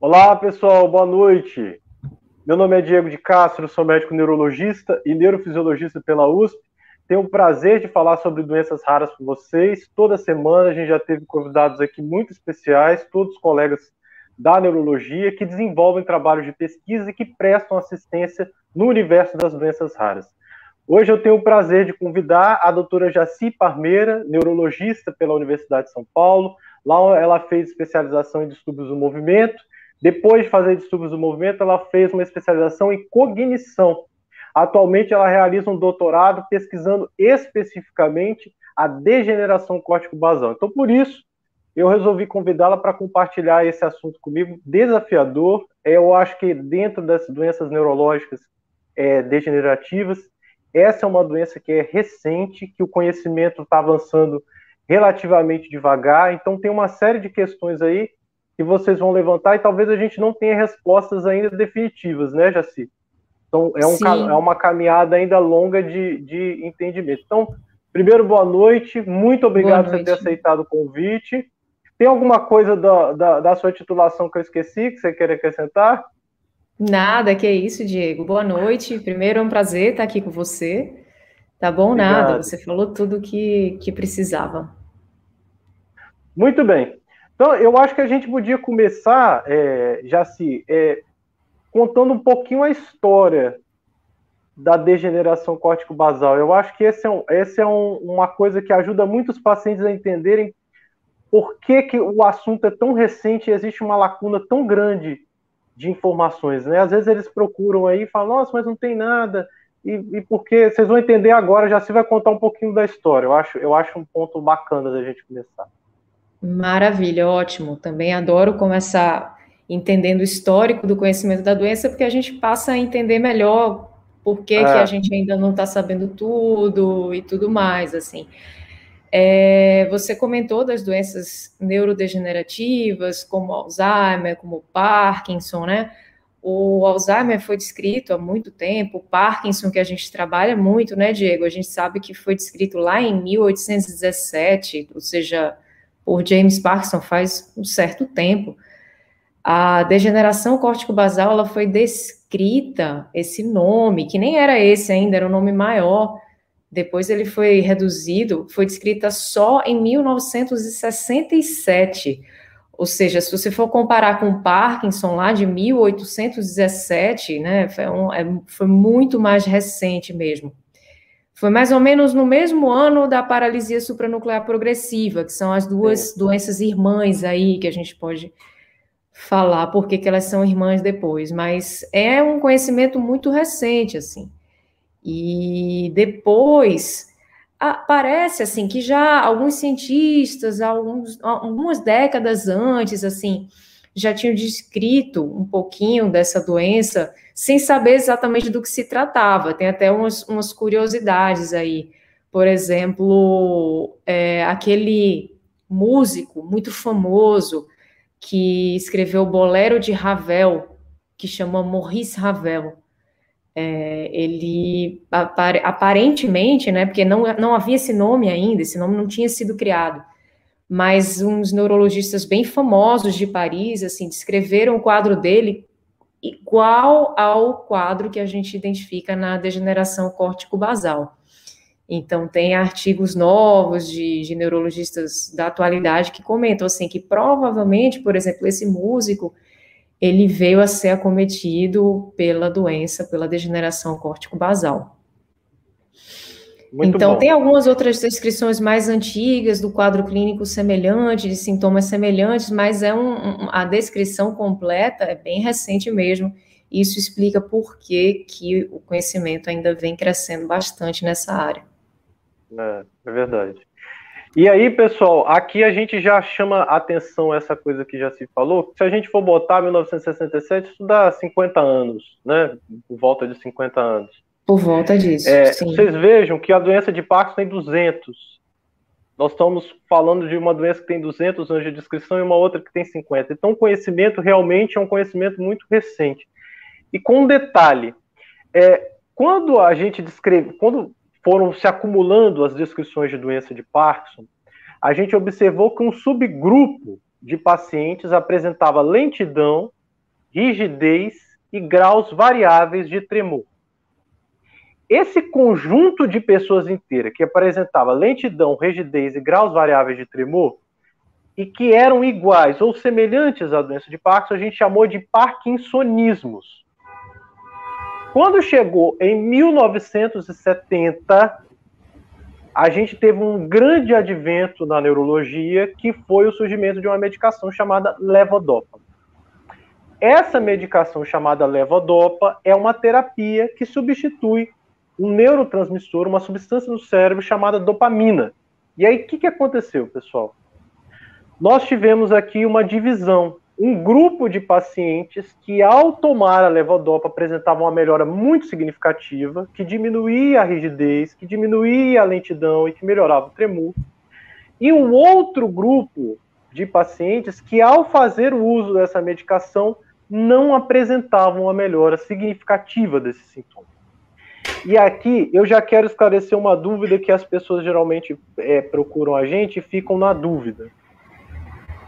Olá, pessoal, boa noite. Meu nome é Diego de Castro, sou médico neurologista e neurofisiologista pela USP. Tenho o prazer de falar sobre doenças raras com vocês. Toda semana a gente já teve convidados aqui muito especiais, todos colegas da neurologia que desenvolvem trabalhos de pesquisa e que prestam assistência no universo das doenças raras. Hoje eu tenho o prazer de convidar a doutora Jaci Parmeira, neurologista pela Universidade de São Paulo. Lá ela fez especialização em distúrbios do movimento depois de fazer distúrbios do movimento, ela fez uma especialização em cognição. Atualmente, ela realiza um doutorado pesquisando especificamente a degeneração córtico-basal. Então, por isso, eu resolvi convidá-la para compartilhar esse assunto comigo, desafiador. É, eu acho que dentro das doenças neurológicas é, degenerativas, essa é uma doença que é recente, que o conhecimento está avançando relativamente devagar. Então, tem uma série de questões aí que vocês vão levantar e talvez a gente não tenha respostas ainda definitivas, né, Jaci? Então, é, um, é uma caminhada ainda longa de, de entendimento. Então, primeiro, boa noite, muito obrigado por você ter aceitado o convite. Tem alguma coisa da, da, da, sua titulação que eu esqueci, que você quer acrescentar? Nada, que é isso, Diego. Boa noite. Primeiro, é um prazer estar aqui com você. Tá bom? Obrigado. Nada, você falou tudo que, que precisava. Muito bem. Então, eu acho que a gente podia começar, é, Jaci, é, contando um pouquinho a história da degeneração córtico-basal. Eu acho que esse é, um, esse é um, uma coisa que ajuda muitos pacientes a entenderem por que, que o assunto é tão recente e existe uma lacuna tão grande de informações. Né? Às vezes eles procuram aí e falam, nossa, mas não tem nada. E, e porque vocês vão entender agora, já se vai contar um pouquinho da história. Eu acho, eu acho um ponto bacana da gente começar. Maravilha, ótimo. Também adoro começar entendendo o histórico do conhecimento da doença, porque a gente passa a entender melhor por que, é. que a gente ainda não está sabendo tudo e tudo mais, assim. É, você comentou das doenças neurodegenerativas, como Alzheimer, como Parkinson, né? O Alzheimer foi descrito há muito tempo, o Parkinson, que a gente trabalha muito, né, Diego? A gente sabe que foi descrito lá em 1817, ou seja, por James Parkinson faz um certo tempo. A degeneração córtico-basal ela foi descrita, esse nome, que nem era esse ainda, era um nome maior, depois ele foi reduzido, foi descrita só em 1967. Ou seja, se você for comparar com Parkinson lá de 1817, né, foi, um, é, foi muito mais recente mesmo. Foi mais ou menos no mesmo ano da paralisia supranuclear progressiva, que são as duas é. doenças irmãs aí que a gente pode falar porque que elas são irmãs depois, mas é um conhecimento muito recente assim. E depois parece assim que já alguns cientistas, alguns, algumas décadas antes, assim, já tinham descrito um pouquinho dessa doença sem saber exatamente do que se tratava. Tem até umas, umas curiosidades aí. Por exemplo, é, aquele músico muito famoso que escreveu o Bolero de Ravel, que chama Maurice Ravel. É, ele aparentemente, né, porque não, não havia esse nome ainda, esse nome não tinha sido criado, mas uns neurologistas bem famosos de Paris, assim, descreveram o quadro dele igual ao quadro que a gente identifica na degeneração córtico-basal. Então, tem artigos novos de, de, neurologistas da atualidade que comentam, assim, que provavelmente, por exemplo, esse músico, ele veio a ser acometido pela doença, pela degeneração córtico-basal. Muito então, bom. tem algumas outras descrições mais antigas do quadro clínico semelhante, de sintomas semelhantes, mas é um, um, a descrição completa é bem recente mesmo. Isso explica por que, que o conhecimento ainda vem crescendo bastante nessa área. É, é verdade. E aí, pessoal, aqui a gente já chama atenção essa coisa que já se falou. Se a gente for botar 1967, isso dá 50 anos, né? Por volta de 50 anos. Por volta disso. É, vocês vejam que a doença de Parkinson tem 200. Nós estamos falando de uma doença que tem 200 anos de descrição e uma outra que tem 50. Então, o conhecimento realmente é um conhecimento muito recente. E com um detalhe: é, quando a gente descreve, quando foram se acumulando as descrições de doença de Parkinson, a gente observou que um subgrupo de pacientes apresentava lentidão rigidez e graus variáveis de tremor. Esse conjunto de pessoas inteira que apresentava lentidão, rigidez e graus variáveis de tremor e que eram iguais ou semelhantes à doença de Parkinson, a gente chamou de parkinsonismos. Quando chegou em 1970, a gente teve um grande advento na neurologia, que foi o surgimento de uma medicação chamada levodopa. Essa medicação chamada levodopa é uma terapia que substitui um neurotransmissor, uma substância no cérebro chamada dopamina. E aí, o que, que aconteceu, pessoal? Nós tivemos aqui uma divisão. Um grupo de pacientes que, ao tomar a levodopa, apresentavam uma melhora muito significativa, que diminuía a rigidez, que diminuía a lentidão e que melhorava o tremor. E um outro grupo de pacientes que, ao fazer o uso dessa medicação, não apresentavam uma melhora significativa desses sintomas. E aqui eu já quero esclarecer uma dúvida que as pessoas geralmente é, procuram a gente e ficam na dúvida.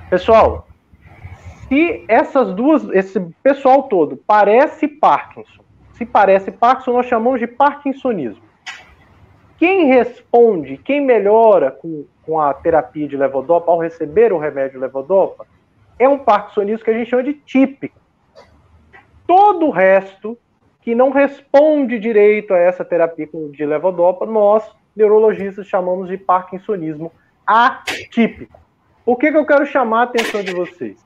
Pessoal, se essas duas, esse pessoal todo parece Parkinson, se parece Parkinson, nós chamamos de Parkinsonismo. Quem responde, quem melhora com, com a terapia de levodopa ao receber o remédio levodopa, é um Parkinsonismo que a gente chama de típico. Todo o resto que não responde direito a essa terapia de levodopa, nós, neurologistas, chamamos de parkinsonismo atípico. Por que, que eu quero chamar a atenção de vocês?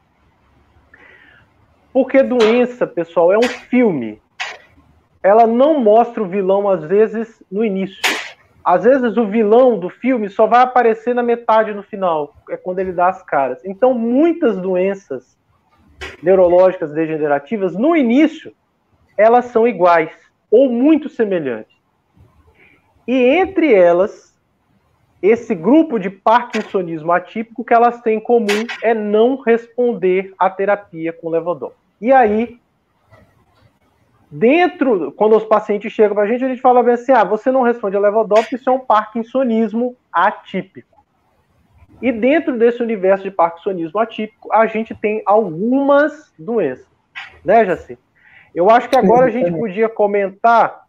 Porque doença, pessoal, é um filme. Ela não mostra o vilão, às vezes, no início. Às vezes, o vilão do filme só vai aparecer na metade no final, é quando ele dá as caras. Então, muitas doenças neurológicas degenerativas, no início, elas são iguais ou muito semelhantes. E entre elas, esse grupo de parkinsonismo atípico que elas têm em comum é não responder à terapia com levodopa. E aí, dentro, quando os pacientes chegam para a gente, a gente fala bem assim: ah, você não responde a levodopa, isso é um parkinsonismo atípico. E dentro desse universo de parkinsonismo atípico, a gente tem algumas doenças, né, Jaci? Eu acho que agora a gente podia comentar.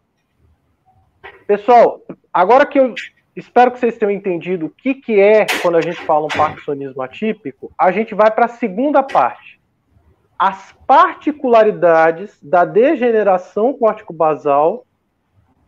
Pessoal, agora que eu espero que vocês tenham entendido o que, que é quando a gente fala um parkinsonismo atípico, a gente vai para a segunda parte. As particularidades da degeneração corticobasal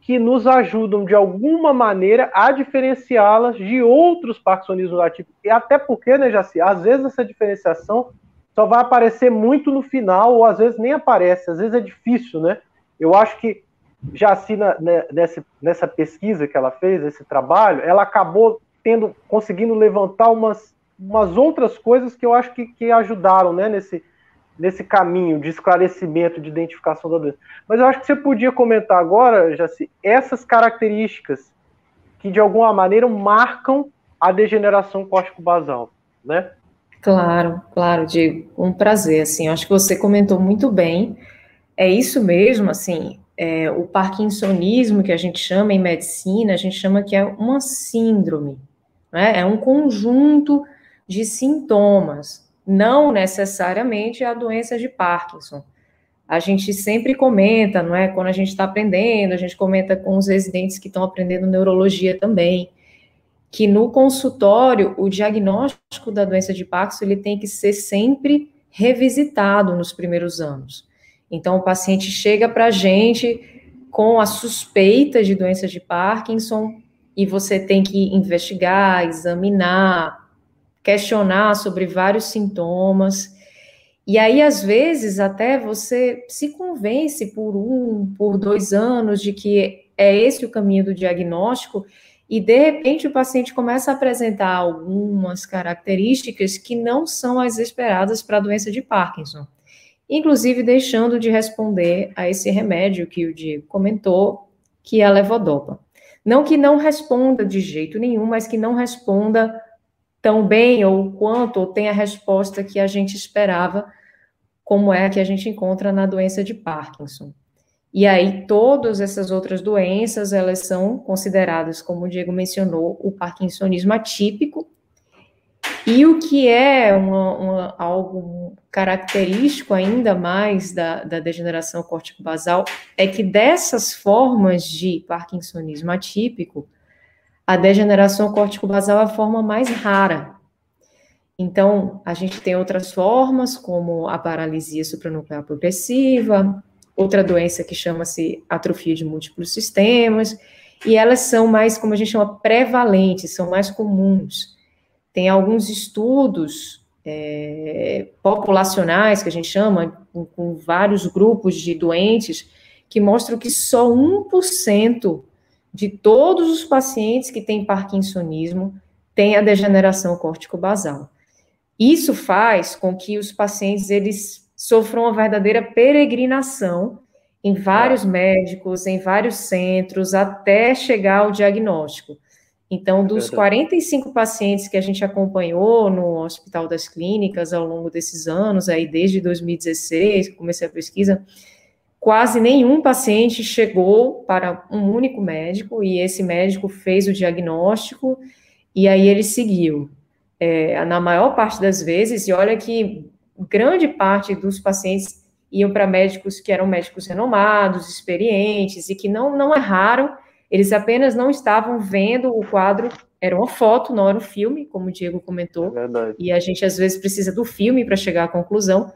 que nos ajudam de alguma maneira a diferenciá-las de outros parkinsonismos atípicos. E até porque, né, Jaci, às vezes essa diferenciação só vai aparecer muito no final, ou às vezes nem aparece, às vezes é difícil, né? Eu acho que Jaci, né, nessa, nessa pesquisa que ela fez, esse trabalho, ela acabou tendo, conseguindo levantar umas, umas outras coisas que eu acho que, que ajudaram né, nesse, nesse caminho de esclarecimento, de identificação da doença. Mas eu acho que você podia comentar agora, Jaci, essas características que de alguma maneira marcam a degeneração córtico-basal, né? Claro, claro, Diego, um prazer, assim, acho que você comentou muito bem, é isso mesmo, assim, é, o parkinsonismo que a gente chama em medicina, a gente chama que é uma síndrome, né? é um conjunto de sintomas, não necessariamente a doença de Parkinson. A gente sempre comenta, não é? Quando a gente está aprendendo, a gente comenta com os residentes que estão aprendendo neurologia também que no consultório o diagnóstico da doença de Parkinson ele tem que ser sempre revisitado nos primeiros anos. Então o paciente chega para a gente com a suspeita de doença de Parkinson e você tem que investigar, examinar, questionar sobre vários sintomas. E aí, às vezes, até você se convence por um, por dois anos de que é esse o caminho do diagnóstico, e de repente o paciente começa a apresentar algumas características que não são as esperadas para a doença de Parkinson, inclusive deixando de responder a esse remédio que o Diego comentou, que é a levodopa. Não que não responda de jeito nenhum, mas que não responda tão bem ou quanto, ou tenha a resposta que a gente esperava, como é a que a gente encontra na doença de Parkinson. E aí, todas essas outras doenças, elas são consideradas, como o Diego mencionou, o parkinsonismo atípico. E o que é uma, uma, algo característico ainda mais da, da degeneração córtico-basal é que dessas formas de parkinsonismo atípico, a degeneração córtico-basal é a forma mais rara. Então, a gente tem outras formas, como a paralisia supranuclear progressiva, outra doença que chama-se atrofia de múltiplos sistemas, e elas são mais, como a gente chama, prevalentes, são mais comuns. Tem alguns estudos é, populacionais, que a gente chama, com, com, vários grupos de doentes, que mostram que só 1% de todos os pacientes que têm parkinsonismo têm a degeneração córtico-basal. Isso faz com que os pacientes eles sofram uma verdadeira peregrinação em vários médicos, em vários centros, até chegar ao diagnóstico. Então, dos 45 pacientes que a gente acompanhou no Hospital das Clínicas ao longo desses anos, aí desde 2016, que comecei a pesquisa, quase nenhum paciente chegou para um único médico e esse médico fez o diagnóstico e aí ele seguiu. É, na maior parte das vezes, e olha que grande parte dos pacientes iam para médicos que eram médicos renomados, experientes e que não, não erraram eles apenas não estavam vendo o quadro, era uma foto, não era um filme, como o Diego comentou. É e a gente às vezes precisa do filme para chegar à conclusão.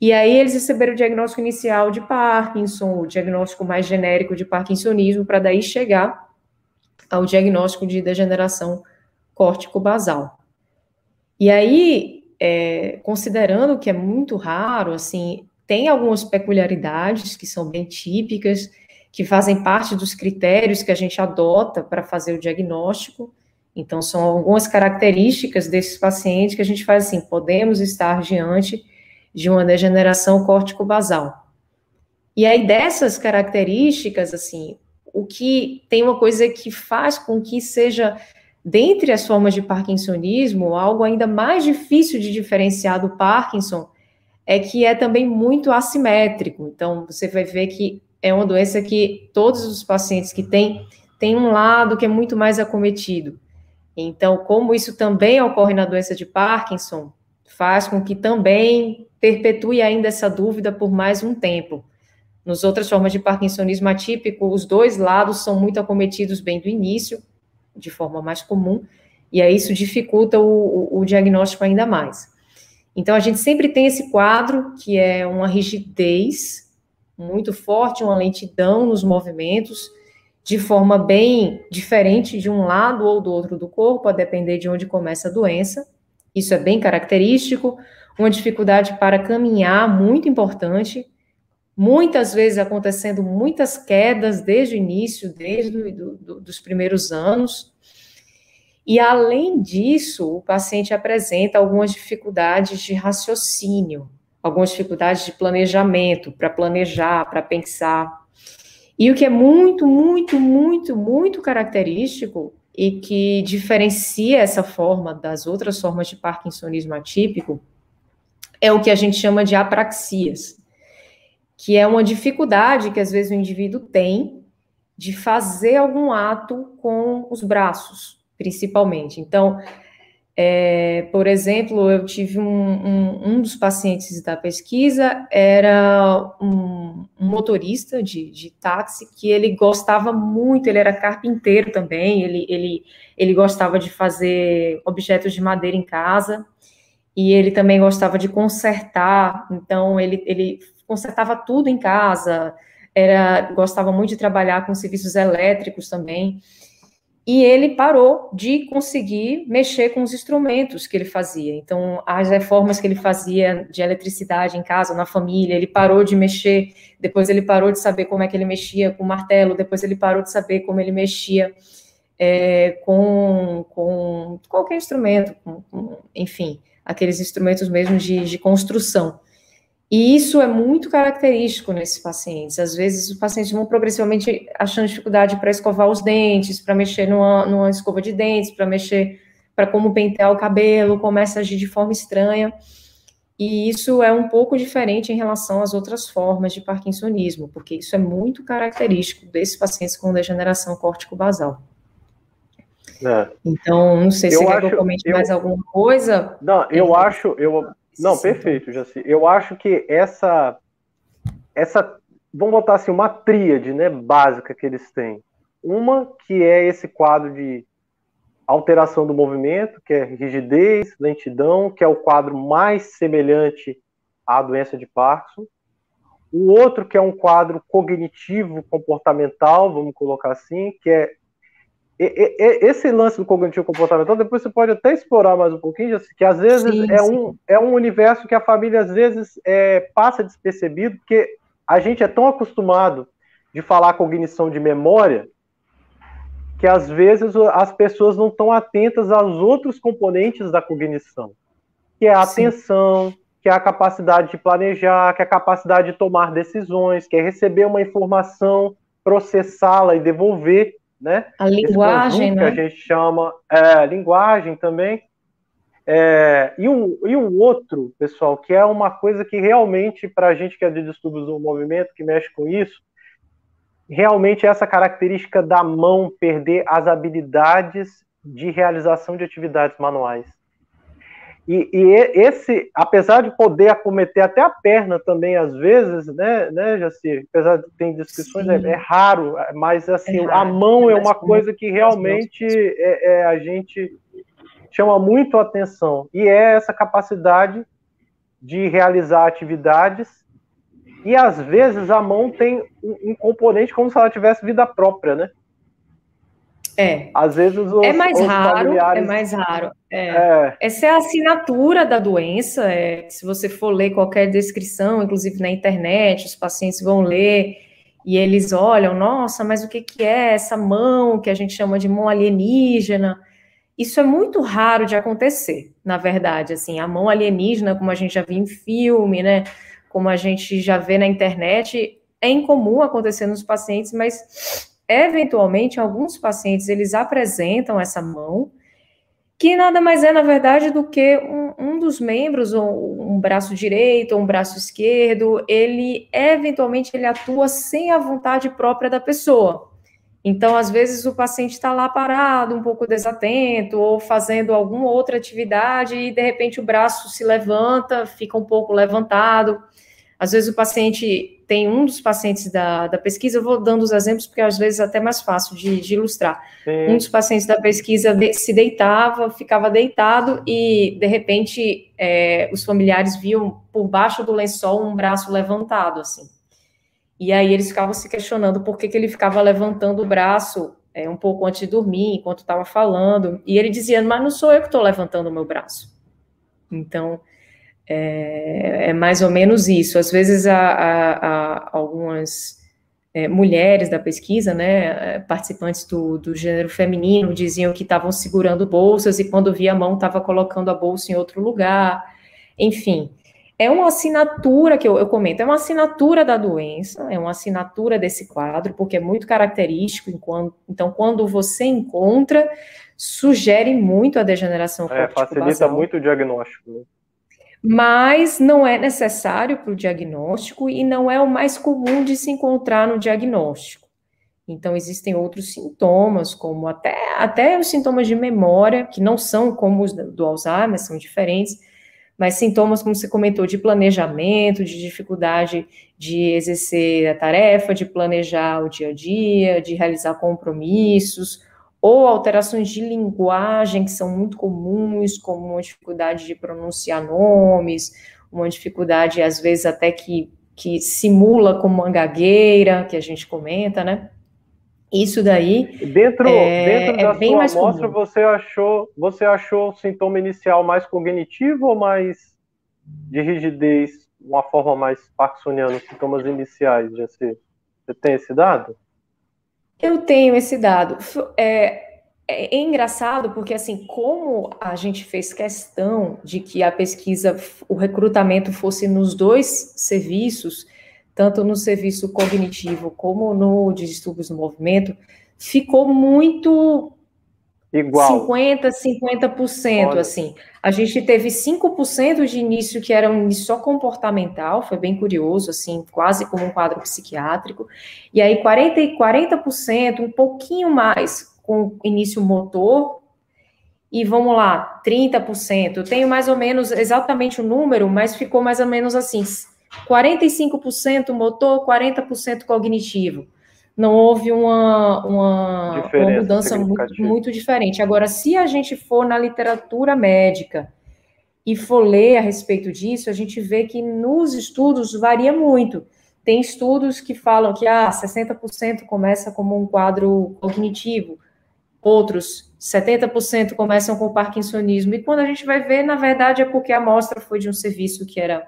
E aí eles receberam o diagnóstico inicial de Parkinson, o diagnóstico mais genérico de Parkinsonismo, para daí chegar ao diagnóstico de degeneração córtico-basal. E aí, é, considerando que é muito raro, assim, tem algumas peculiaridades que são bem típicas, que fazem parte dos critérios que a gente adota para fazer o diagnóstico. Então, são algumas características desses pacientes que a gente faz assim: podemos estar diante de uma degeneração córtico-basal. E aí, dessas características, assim, o que tem uma coisa que faz com que seja, dentre as formas de parkinsonismo, algo ainda mais difícil de diferenciar do Parkinson, é que é também muito assimétrico. Então, você vai ver que é uma doença que todos os pacientes que têm, têm um lado que é muito mais acometido. Então, como isso também ocorre na doença de Parkinson, faz com que também perpetue ainda essa dúvida por mais um tempo. Nos outras formas de parkinsonismo atípico, os dois lados são muito acometidos bem do início, de forma mais comum, e aí isso dificulta o, o, o diagnóstico ainda mais. Então, a gente sempre tem esse quadro, que é uma rigidez muito forte, uma lentidão nos movimentos, de forma bem diferente de um lado ou do outro do corpo, a depender de onde começa a doença. Isso é bem característico. Uma dificuldade para caminhar, muito importante. Muitas vezes acontecendo muitas quedas desde o início, desde do, do, dos primeiros anos. E além disso, o paciente apresenta algumas dificuldades de raciocínio, algumas dificuldades de planejamento, para planejar, para pensar. E o que é muito, muito, muito, muito característico e que diferencia essa forma das outras formas de parkinsonismo atípico é o que a gente chama de apraxias, que é uma dificuldade que às vezes o indivíduo tem de fazer algum ato com os braços, principalmente. Então, é, por exemplo, eu tive um, um, um, dos pacientes da pesquisa, era um, um motorista de, de, táxi que ele gostava muito, ele era carpinteiro também, ele, ele, ele gostava de fazer objetos de madeira em casa, e ele também gostava de consertar, então ele, ele consertava tudo em casa, era gostava muito de trabalhar com serviços elétricos também, e ele parou de conseguir mexer com os instrumentos que ele fazia. Então, as reformas que ele fazia de eletricidade em casa, na família, ele parou de mexer, depois ele parou de saber como é que ele mexia com o martelo, depois ele parou de saber como ele mexia é, com, com qualquer instrumento, com, com, enfim, aqueles instrumentos mesmo de, de construção. E isso é muito característico nesses pacientes. Às vezes, os pacientes vão progressivamente achando dificuldade para escovar os dentes, para mexer numa, numa escova de dentes, para mexer, para como pentear o cabelo, começa a agir de forma estranha. E isso é um pouco diferente em relação às outras formas de parkinsonismo, porque isso é muito característico desses pacientes com degeneração córtico-basal. É. Então, não sei se eu você acho, quer que eu comente eu, mais alguma coisa. Não, eu é, acho, eu não, perfeito, Jaci. Eu acho que essa essa vamos botar assim uma tríade, né, básica que eles têm. Uma que é esse quadro de alteração do movimento, que é rigidez, lentidão, que é o quadro mais semelhante à doença de Parkinson. O outro que é um quadro cognitivo comportamental, vamos colocar assim, que é esse lance do cognitivo comportamental, depois você pode até explorar mais um pouquinho, que às vezes sim, é, sim. Um, é um universo que a família às vezes é, passa despercebido, porque a gente é tão acostumado de falar cognição de memória que às vezes as pessoas não estão atentas aos outros componentes da cognição, que é a sim. atenção, que é a capacidade de planejar, que é a capacidade de tomar decisões, que é receber uma informação, processá-la e devolver né? A linguagem, né? Que a gente chama é, linguagem também. É, e, um, e um outro, pessoal, que é uma coisa que realmente, para a gente que é de distúrbios do movimento, que mexe com isso, realmente é essa característica da mão perder as habilidades de realização de atividades manuais. E, e, esse, apesar de poder acometer até a perna também, às vezes, né, né Jaci? Apesar de ter descrições, é, é, raro, mas assim, é raro, a mão é, uma coisa que realmente é, é, a gente chama muito a atenção. E é essa capacidade de realizar atividades. E às vezes a mão tem um, um componente como se ela tivesse vida própria, né? É. Às vezes os, é mais raro, é familiares... é mais raro. É. É. Essa é a assinatura da doença. É, se você for ler qualquer descrição, inclusive na internet, os pacientes vão ler e eles olham, nossa, mas o que, que é essa mão que a gente chama de mão alienígena? Isso é muito raro de acontecer, na verdade. Assim, a mão alienígena, como a gente já viu em filme, né? Como a gente já vê na internet, é incomum acontecer nos pacientes, mas eventualmente, alguns pacientes, eles apresentam essa mão, que nada mais é, na verdade, do que um, um dos membros, ou um braço direito, ou um braço esquerdo, ele, eventualmente, ele atua sem a vontade própria da pessoa. Então, às vezes, o paciente está lá parado, um pouco desatento, ou fazendo alguma outra atividade, e, de repente, o braço se levanta, fica um pouco levantado. Às vezes, o paciente tem um dos pacientes da, da pesquisa, eu vou dando os exemplos porque às vezes é até mais fácil de, de ilustrar. Sim. Um dos pacientes da pesquisa se deitava, ficava deitado e, de repente, é, os familiares viam por baixo do lençol um braço levantado, assim. E aí eles ficavam se questionando por que, que ele ficava levantando o braço é, um pouco antes de dormir, enquanto estava falando. E ele dizia, mas não sou eu que estou levantando o meu braço. Então, é, é, mais ou menos isso. Às vezes, há, há, há algumas é, mulheres da pesquisa, né, participantes do, do gênero feminino, diziam que estavam segurando bolsas e quando via a mão estava colocando a bolsa em outro lugar. Enfim, é uma assinatura que eu, eu, comento, é uma assinatura da doença, é uma assinatura desse quadro, porque é muito característico. Enquanto, então, quando você encontra, sugere muito a degeneração é, Facilita muito o diagnóstico. Mas não é necessário para o diagnóstico e não é o mais comum de se encontrar no diagnóstico. Então, existem outros sintomas, como até, até os sintomas de memória, que não são como os do Alzheimer, são diferentes, mas sintomas, como você comentou, de planejamento, de dificuldade de exercer a tarefa, de planejar o dia a dia, de realizar compromissos, ou alterações de linguagem que são muito comuns, como uma dificuldade de pronunciar nomes, uma dificuldade, às vezes, até que, que simula como uma gagueira, que a gente comenta, né? Isso daí dentro, é, dentro da é bem sua amostra, comum. você achou você achou o sintoma inicial mais cognitivo ou mais de rigidez, uma forma mais parkinsoniana, os sintomas iniciais, já Você tem esse dado? Eu tenho esse dado. É, é, é, engraçado porque, assim, como a gente fez questão de que a pesquisa, o recrutamento fosse nos dois serviços, tanto no serviço cognitivo como no de distúrbios do movimento, ficou muito Igual. 50%, 50%, Olha. assim. A gente teve 5% de início que era um início só comportamental, foi bem curioso, assim, quase como um quadro psiquiátrico. E aí 40%, 40% um pouquinho mais com início motor, e vamos lá, 30%. Eu tenho mais ou menos exatamente o número, mas ficou mais ou menos assim: 45% motor, 40% cognitivo. Não houve uma, uma, uma mudança muito, muito diferente. Agora, se a gente for na literatura médica e for ler a respeito disso, a gente vê que nos estudos varia muito. Tem estudos que falam que ah, 60% começa como um quadro cognitivo, outros 70% começam com parkinsonismo. E quando a gente vai ver, na verdade, é porque a amostra foi de um serviço que era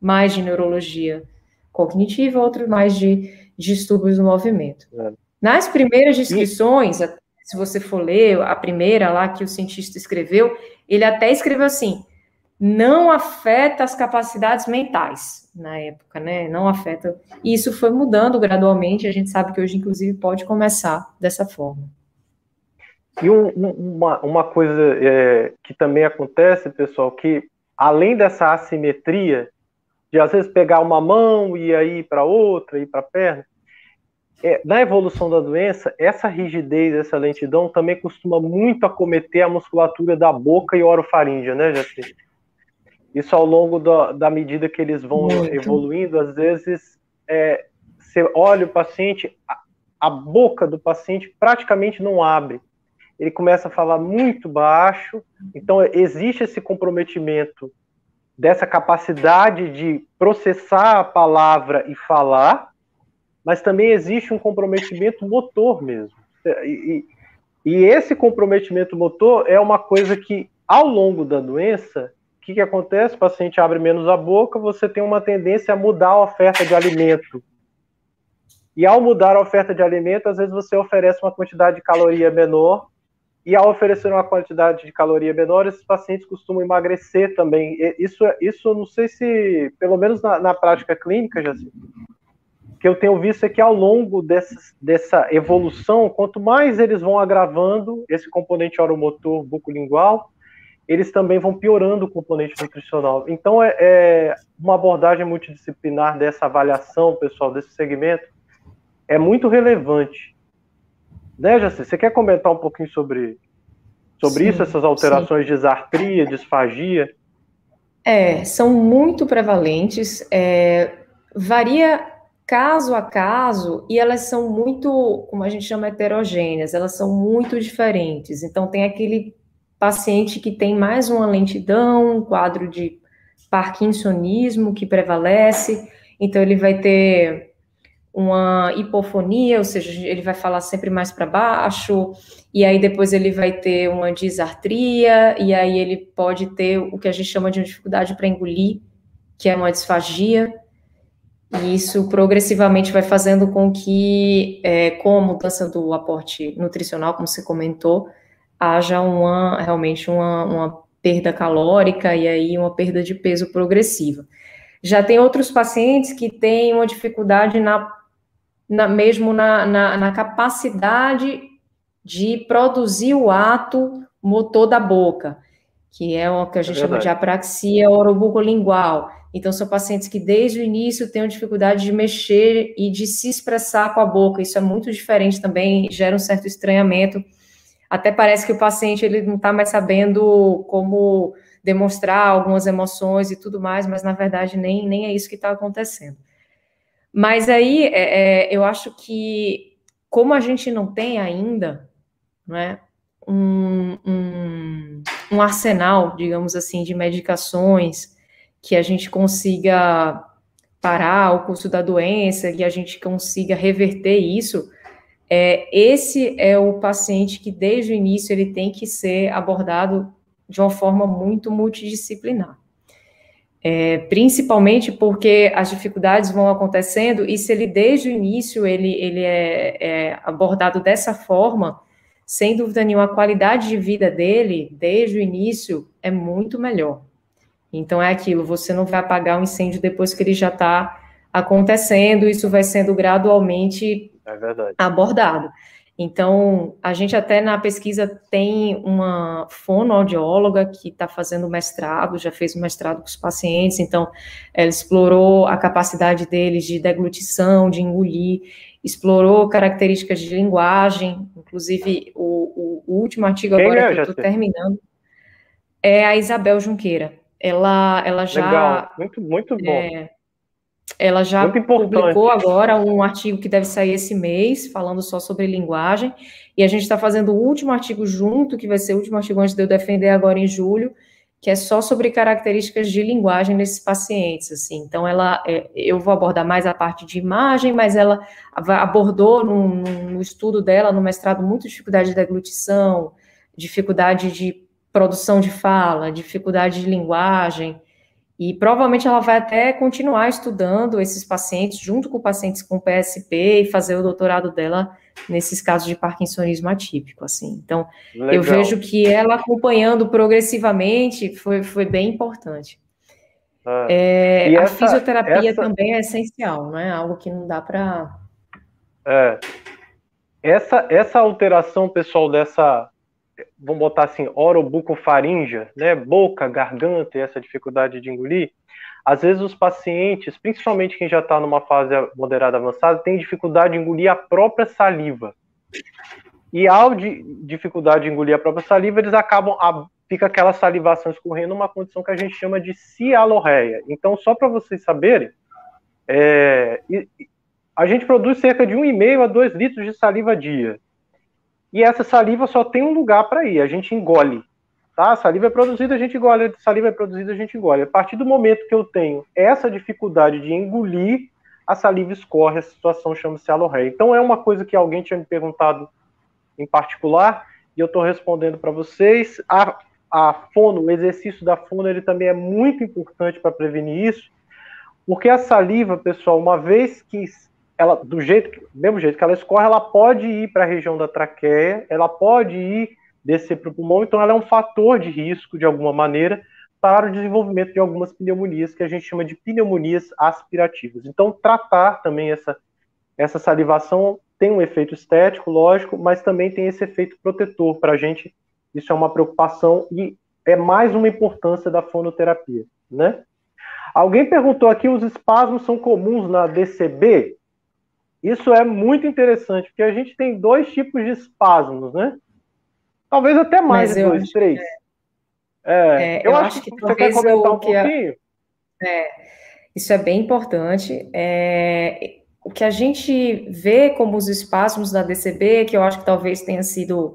mais de neurologia cognitiva, outro mais de distúrbios do movimento. É. Nas primeiras descrições, se você for ler a primeira lá que o cientista escreveu, ele até escreveu assim: não afeta as capacidades mentais na época, né? Não afeta. E isso foi mudando gradualmente. A gente sabe que hoje, inclusive, pode começar dessa forma. E um, uma, uma coisa é, que também acontece, pessoal, que além dessa assimetria, de às vezes pegar uma mão e aí para outra, ir para a perna, é, na evolução da doença, essa rigidez, essa lentidão também costuma muito acometer a musculatura da boca e orofaríngea, né, Jaci? Isso ao longo da, da medida que eles vão muito. evoluindo, às vezes é, você olha o paciente, a, a boca do paciente praticamente não abre ele começa a falar muito baixo, então existe esse comprometimento dessa capacidade de processar a palavra e falar, mas também existe um comprometimento motor mesmo. E, e, e esse comprometimento motor é uma coisa que, ao longo da doença, o que, que acontece? O paciente abre menos a boca, você tem uma tendência a mudar a oferta de alimento. E ao mudar a oferta de alimento, às vezes você oferece uma quantidade de caloria menor e ao oferecer uma quantidade de caloria menor, esses pacientes costumam emagrecer também. Isso, isso não sei se, pelo menos na, na prática clínica, sei, que eu tenho visto é que ao longo dessa, dessa evolução, quanto mais eles vão agravando esse componente oromotor bucolingual, eles também vão piorando o componente nutricional. Então, é, é uma abordagem multidisciplinar dessa avaliação, pessoal, desse segmento, é muito relevante né, Jaci? Você quer comentar um pouquinho sobre, sobre sim, isso, essas alterações sim. de disartria, disfagia? É, são muito prevalentes, é, varia caso a caso, e elas são muito, como a gente chama, heterogêneas, elas são muito diferentes. Então, tem aquele paciente que tem mais uma lentidão, um quadro de parkinsonismo que prevalece, então ele vai ter uma hipofonia, ou seja, ele vai falar sempre mais para baixo, e aí depois ele vai ter uma disartria, e aí ele pode ter o que a gente chama de uma dificuldade para engolir, que é uma disfagia, e isso progressivamente vai fazendo com que, é, com a mudança do aporte nutricional, como você comentou, haja uma, realmente uma, uma perda calórica e aí uma perda de peso progressiva. Já tem outros pacientes que têm uma dificuldade na na, mesmo na, na, na, capacidade de produzir o ato motor da boca, que é o que a gente é chama de apraxia orobucolingual. Então, são pacientes que desde o início têm dificuldade de mexer e de se expressar com a boca. Isso é muito diferente também, gera um certo estranhamento. Até parece que o paciente ele não está mais sabendo como demonstrar algumas emoções e tudo mais, mas na verdade nem, nem é isso que está acontecendo. Mas aí é, é, eu acho que, como a gente não tem ainda né, um, um, um arsenal, digamos assim, de medicações que a gente consiga parar o curso da doença, que a gente consiga reverter isso, é, esse é o paciente que desde o início ele tem que ser abordado de uma forma muito multidisciplinar. É, principalmente porque as dificuldades vão acontecendo e se ele desde o início ele, ele é, é, abordado dessa forma, sem dúvida nenhuma a qualidade de vida dele desde o início é muito melhor. Então é aquilo, você não vai apagar um incêndio depois que ele já está acontecendo, isso vai sendo gradualmente é abordado. Então, a gente até na pesquisa tem uma fonoaudióloga que está fazendo mestrado, já fez o mestrado com os pacientes, então ela explorou a capacidade deles de deglutição, de engolir, explorou características de linguagem, inclusive o, o último artigo Quem agora é, que eu estou terminando é a Isabel Junqueira. Ela, ela já... Legal, muito, muito bom. É, ela já publicou agora um artigo que deve sair esse mês, falando só sobre linguagem, e a gente está fazendo o último artigo junto, que vai ser o último artigo antes de eu defender agora em julho, que é só sobre características de linguagem nesses pacientes, assim. Então, ela, é, eu vou abordar mais a parte de imagem, mas ela abordou no, no estudo dela, no mestrado, muito dificuldade de deglutição, dificuldade de produção de fala, dificuldade de linguagem, e provavelmente ela vai até continuar estudando esses pacientes, junto com pacientes com PSP, e fazer o doutorado dela nesses casos de parkinsonismo atípico, assim. Então, Legal. eu vejo que ela acompanhando progressivamente foi, foi bem importante. Ah, é, a essa, fisioterapia essa... também é essencial, não é algo que não dá para... É, essa, essa alteração, pessoal, dessa vamos botar assim, orobucofaringe, né, boca, garganta essa dificuldade de engolir, às vezes os pacientes, principalmente quem já está numa fase moderada avançada, tem dificuldade de engolir a própria saliva. E ao de dificuldade de engolir a própria saliva, eles acabam, a, fica aquela salivação escorrendo, uma condição que a gente chama de cialorreia. Então, só para vocês saberem, é, a gente produz cerca de 1,5 a 2 litros de saliva dia e essa saliva só tem um lugar para ir, a gente engole. Tá? A saliva é produzida, a gente engole, a saliva é produzida, a gente engole. A partir do momento que eu tenho essa dificuldade de engolir, a saliva escorre, a situação chama-se alorreia. Então é uma coisa que alguém tinha me perguntado em particular, e eu estou respondendo para vocês. A, a fono, o exercício da fono, ele também é muito importante para prevenir isso, porque a saliva, pessoal, uma vez que ela do jeito, mesmo jeito que ela escorre, ela pode ir para a região da traqueia, ela pode ir descer para o pulmão, então ela é um fator de risco de alguma maneira para o desenvolvimento de algumas pneumonias que a gente chama de pneumonias aspirativas. Então tratar também essa essa salivação tem um efeito estético, lógico, mas também tem esse efeito protetor para a gente. Isso é uma preocupação e é mais uma importância da fonoterapia, né? Alguém perguntou aqui, os espasmos são comuns na DCB? Isso é muito interessante, porque a gente tem dois tipos de espasmos, né? Talvez até mais de dois, três. É, é, eu, eu, acho, que, que você quer comentar um pouquinho. É, isso é bem importante. É, o que a gente vê como os espasmos da DCB, que eu acho que talvez tenha sido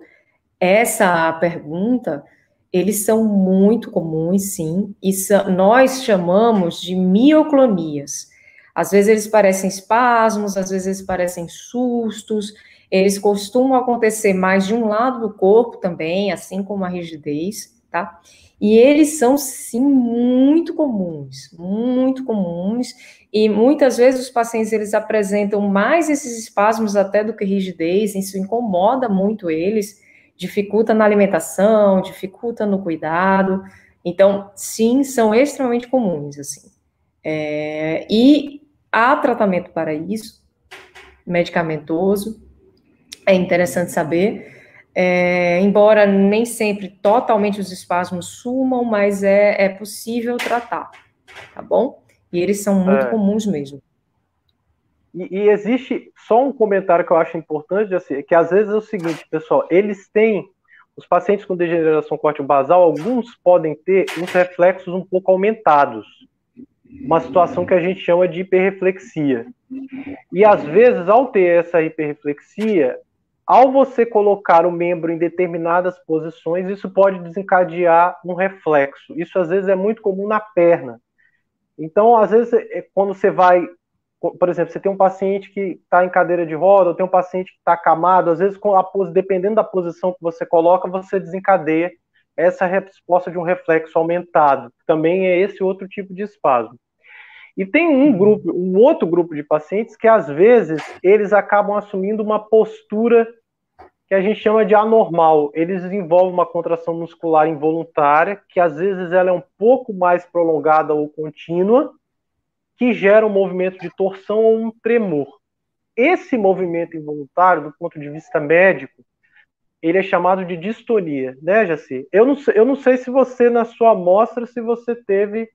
essa a pergunta, eles são muito comuns, sim, e nós chamamos de mioclonias. Às vezes eles parecem espasmos, às vezes eles parecem sustos, eles costumam acontecer mais de um lado do corpo também, assim como a rigidez, tá? E eles são, sim, muito comuns, muito comuns, e muitas vezes os pacientes, eles apresentam mais esses espasmos até do que rigidez, isso incomoda muito eles, dificulta na alimentação, dificulta no cuidado, então, sim, são extremamente comuns, assim. É, e Há tratamento para isso, medicamentoso, é interessante saber. É, embora nem sempre totalmente os espasmos sumam, mas é, é possível tratar, tá bom? E eles são muito é. comuns mesmo. E, e, existe só um comentário que eu acho importante, assim, que às vezes é o seguinte, pessoal, eles têm, os pacientes com degeneração corte basal, alguns podem ter uns reflexos um pouco aumentados uma situação que a gente chama de hiperreflexia. E às vezes, ao ter essa hiperreflexia, ao você colocar o membro em determinadas posições, isso pode desencadear um reflexo. Isso às vezes é muito comum na perna. Então, às vezes, é, quando você vai, por exemplo, você tem um paciente que está em cadeira de roda, ou tem um paciente que está acamado, às vezes, dependendo da posição que você coloca, você desencadeia essa resposta de um reflexo aumentado. Também é esse outro tipo de espasmo. E tem um uhum. grupo, um outro grupo de pacientes que às vezes eles acabam assumindo uma postura que a gente chama de anormal. Eles desenvolvem uma contração muscular involuntária, que às vezes ela é um pouco mais prolongada ou contínua, que gera um movimento de torção ou um tremor. esse movimento involuntário, do ponto de vista médico, ele é chamado de distonia, né, Jaci? Eu não, eu não sei se você, na sua amostra, se você teve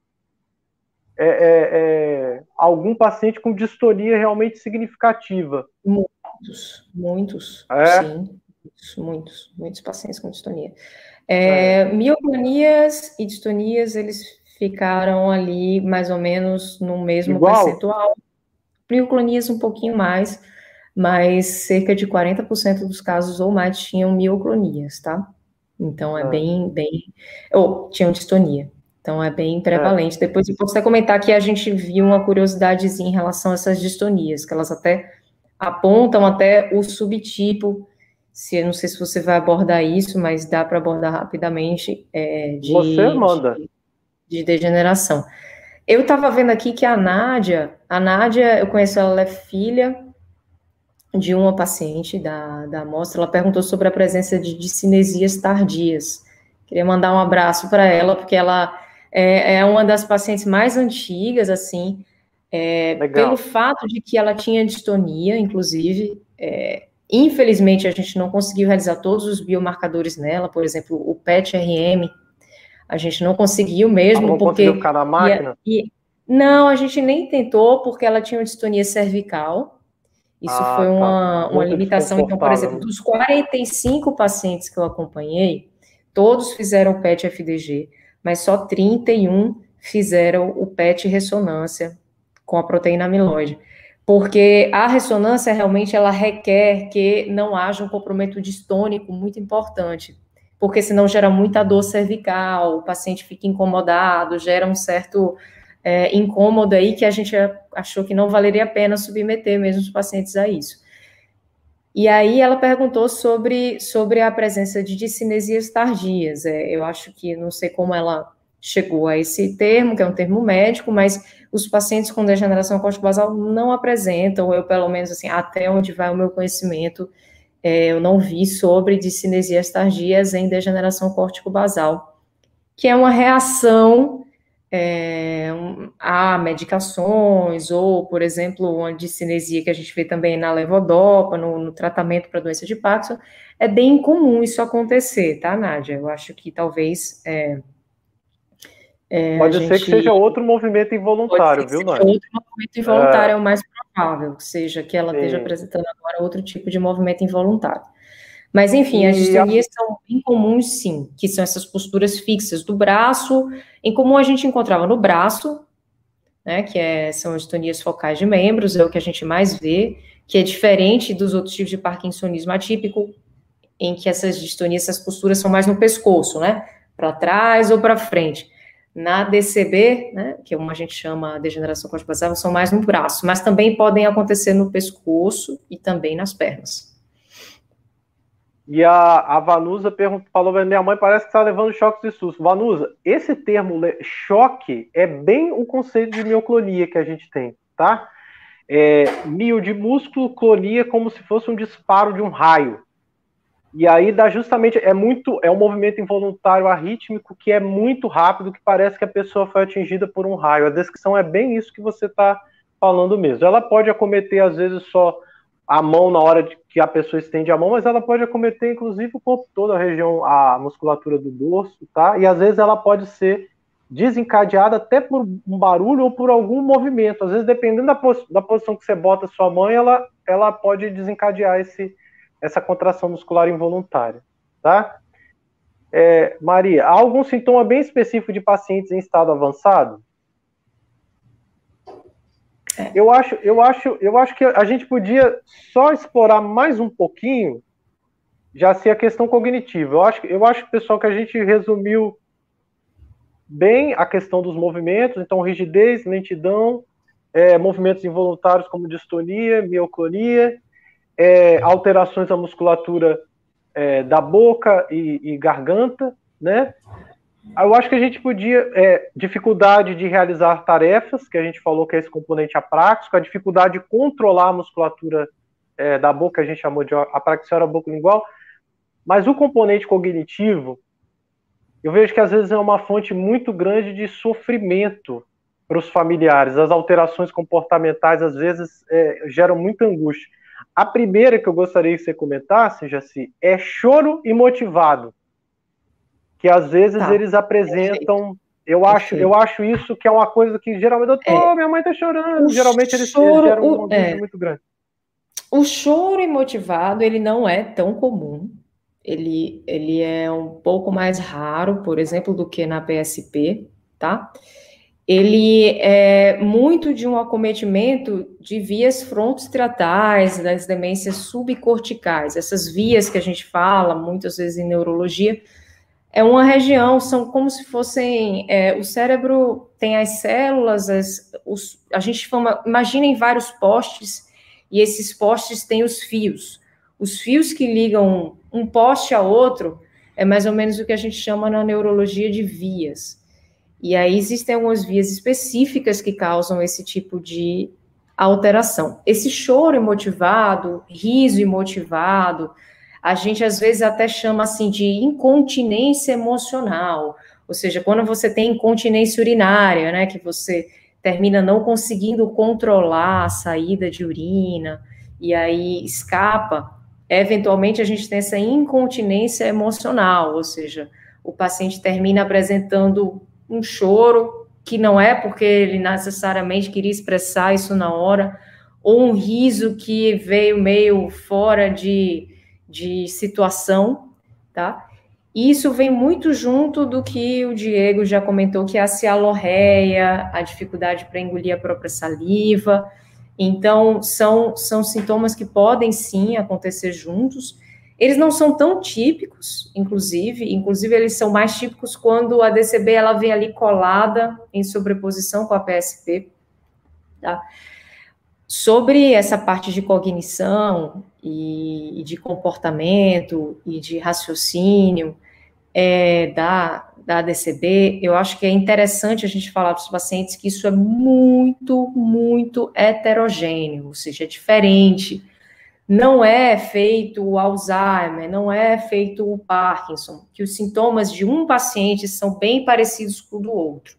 é, é, é, algum paciente com distonia realmente significativa. Muitos, muitos, é? sim, muitos, muitos, muitos pacientes com distonia. É, é. Mioclonias e distonias, eles ficaram ali mais ou menos no mesmo Igual? percentual. Mioclonias um pouquinho mais, mas cerca de 40% dos casos ou mais tinham mioclonias, tá? Então é ah. bem, bem, ou tinham distonia. Então é bem prevalente. É. Depois eu posso até comentar que a gente viu uma curiosidadezinha em relação a essas distonias, que elas até apontam até o subtipo se não sei se você vai abordar isso, mas dá para abordar rapidamente é, de, você manda. De, de degeneração. Eu estava vendo aqui que a Nádia, a Nádia, eu conheço ela, ela é filha de uma paciente da, da amostra, ela perguntou sobre a presença de discinesias tardias. Queria mandar um abraço para ela, porque ela é, é, uma das pacientes mais antigas, assim, é, pelo fato de que ela tinha distonia, inclusive, é, Infelizmente, a gente não conseguiu realizar todos os biomarcadores nela, por exemplo, o PET-RM, a gente não conseguiu mesmo, não porque... Conseguiu ficar na máquina? E, e, não, a gente nem tentou, porque ela tinha uma distonia cervical, isso ah, foi uma, tá. uma limitação. Então, por exemplo, dos 45 pacientes que eu acompanhei, todos fizeram PET-FDG, mas só 31 fizeram o PET-ressonância com a proteína amiloide porque a ressonância realmente ela requer que não haja um comprometimento distônico muito importante, porque senão gera muita dor cervical, o paciente fica incomodado, gera um certo é, incômodo aí que a gente achou que não valeria a pena submeter mesmo os pacientes a isso. E aí ela perguntou sobre, sobre a presença de discinesias tardias. É, eu acho que não sei como ela chegou a esse termo, que é um termo médico, mas os pacientes com degeneração corticobasal não apresentam, eu pelo menos assim, até onde vai o meu conhecimento, é, eu não vi sobre discinesias tardias em degeneração corticobasal, que é uma reação é, a medicações, ou, por exemplo, uma discinesia que a gente vê também na levodopa, no, no tratamento para doença de Parkinson, é bem comum isso acontecer, tá, Nádia? Eu acho que talvez... É, é, Pode gente... ser que seja outro movimento involuntário, viu, Nath? Outro movimento involuntário é... é o mais provável, que seja que ela Sim. esteja apresentando agora outro tipo de movimento involuntário. Mas, enfim, as distonias são bem comuns, sim, que são essas posturas fixas do braço. Em comum a gente encontrava no braço, né, que é, são as distonias focais de membros, é o que a gente mais vê, que é diferente dos outros tipos de parkinsonismo atípico, em que essas distonias, essas posturas são mais no pescoço, né, para trás ou para frente. Na DCB, né, que é uma a gente chama degeneração corticobasal, são mais no braço, mas também podem acontecer no pescoço e também nas pernas. E a, a Vanusa perguntou, falou, minha mãe parece que está levando choques de susto. Vanusa, esse termo choque é bem o conceito de mioclonia que a gente tem, tá? É, mio de músculo, clonia como se fosse um disparo de um raio. E aí dá justamente é muito é um movimento involuntário arrítmico que é muito rápido, que parece que a pessoa foi atingida por um raio. A descrição é bem isso que você está falando mesmo. Ela pode acometer às vezes só a mão na hora de que a pessoa estende a mão, mas ela pode acometer inclusive o corpo todo, a região, a musculatura do dorso, tá? E às vezes ela pode ser desencadeada até por um barulho ou por algum movimento. Às vezes, dependendo da, pos da posição que você bota sua mão, ela, ela pode desencadear esse, essa contração muscular involuntária, tá? É, Maria, há algum sintoma bem específico de pacientes em estado avançado? É. Eu acho, eu acho, eu acho que a gente podia só explorar mais um pouquinho, já se a questão cognitiva. Eu acho, eu acho, pessoal, que a gente resumiu bem a questão dos movimentos, então rigidez, lentidão, é, movimentos involuntários como distonia, mioclonia, é, alterações à musculatura é, da boca e, e, garganta, né? Eu acho que a gente podia é, dificuldade de realizar tarefas, que a gente falou que é esse componente apráxico, a dificuldade de controlar a musculatura é, da boca, a gente chamou de apraxiora bucolingual, mas o componente cognitivo, eu vejo que às vezes é uma fonte muito grande de sofrimento para os familiares. As alterações comportamentais, às vezes, é, geram muita angústia. A primeira que eu gostaria que você comentasse, Jaci, é choro imotivado. Que às vezes tá. eles apresentam. Eu acho, eu acho isso que é uma coisa que geralmente, doutor, é. minha mãe está chorando. O geralmente eles, choro, eles geram angústia é. muito grande. O choro imotivado, ele não é tão comum. Ele, ele é um pouco mais raro, por exemplo, do que na PSP, tá? ele é muito de um acometimento de vias frontoestratais, das demências subcorticais. Essas vias que a gente fala muitas vezes em neurologia, é uma região, são como se fossem, é, o cérebro tem as células, as, os, a gente fala, imaginem vários postes, e esses postes têm os fios. Os fios que ligam um poste a outro é mais ou menos o que a gente chama na neurologia de vias. E aí existem algumas vias específicas que causam esse tipo de alteração. Esse choro imotivado, riso imotivado, a gente às vezes até chama assim de incontinência emocional, ou seja, quando você tem incontinência urinária, né, que você termina não conseguindo controlar a saída de urina e aí escapa, eventualmente a gente tem essa incontinência emocional, ou seja, o paciente termina apresentando um choro, que não é porque ele necessariamente queria expressar isso na hora, ou um riso que veio meio fora de, de situação, tá? Isso vem muito junto do que o Diego já comentou, que é a cialorreia, a dificuldade para engolir a própria saliva. Então, são, são sintomas que podem sim acontecer juntos, eles não são tão típicos, inclusive, inclusive eles são mais típicos quando a DCB ela vem ali colada em sobreposição com a PSP, tá? Sobre essa parte de cognição e, e de comportamento e de raciocínio é, da, da DCB, eu acho que é interessante a gente falar para os pacientes que isso é muito, muito heterogêneo, ou seja, é diferente não é feito o Alzheimer, não é feito o Parkinson, que os sintomas de um paciente são bem parecidos com o do outro.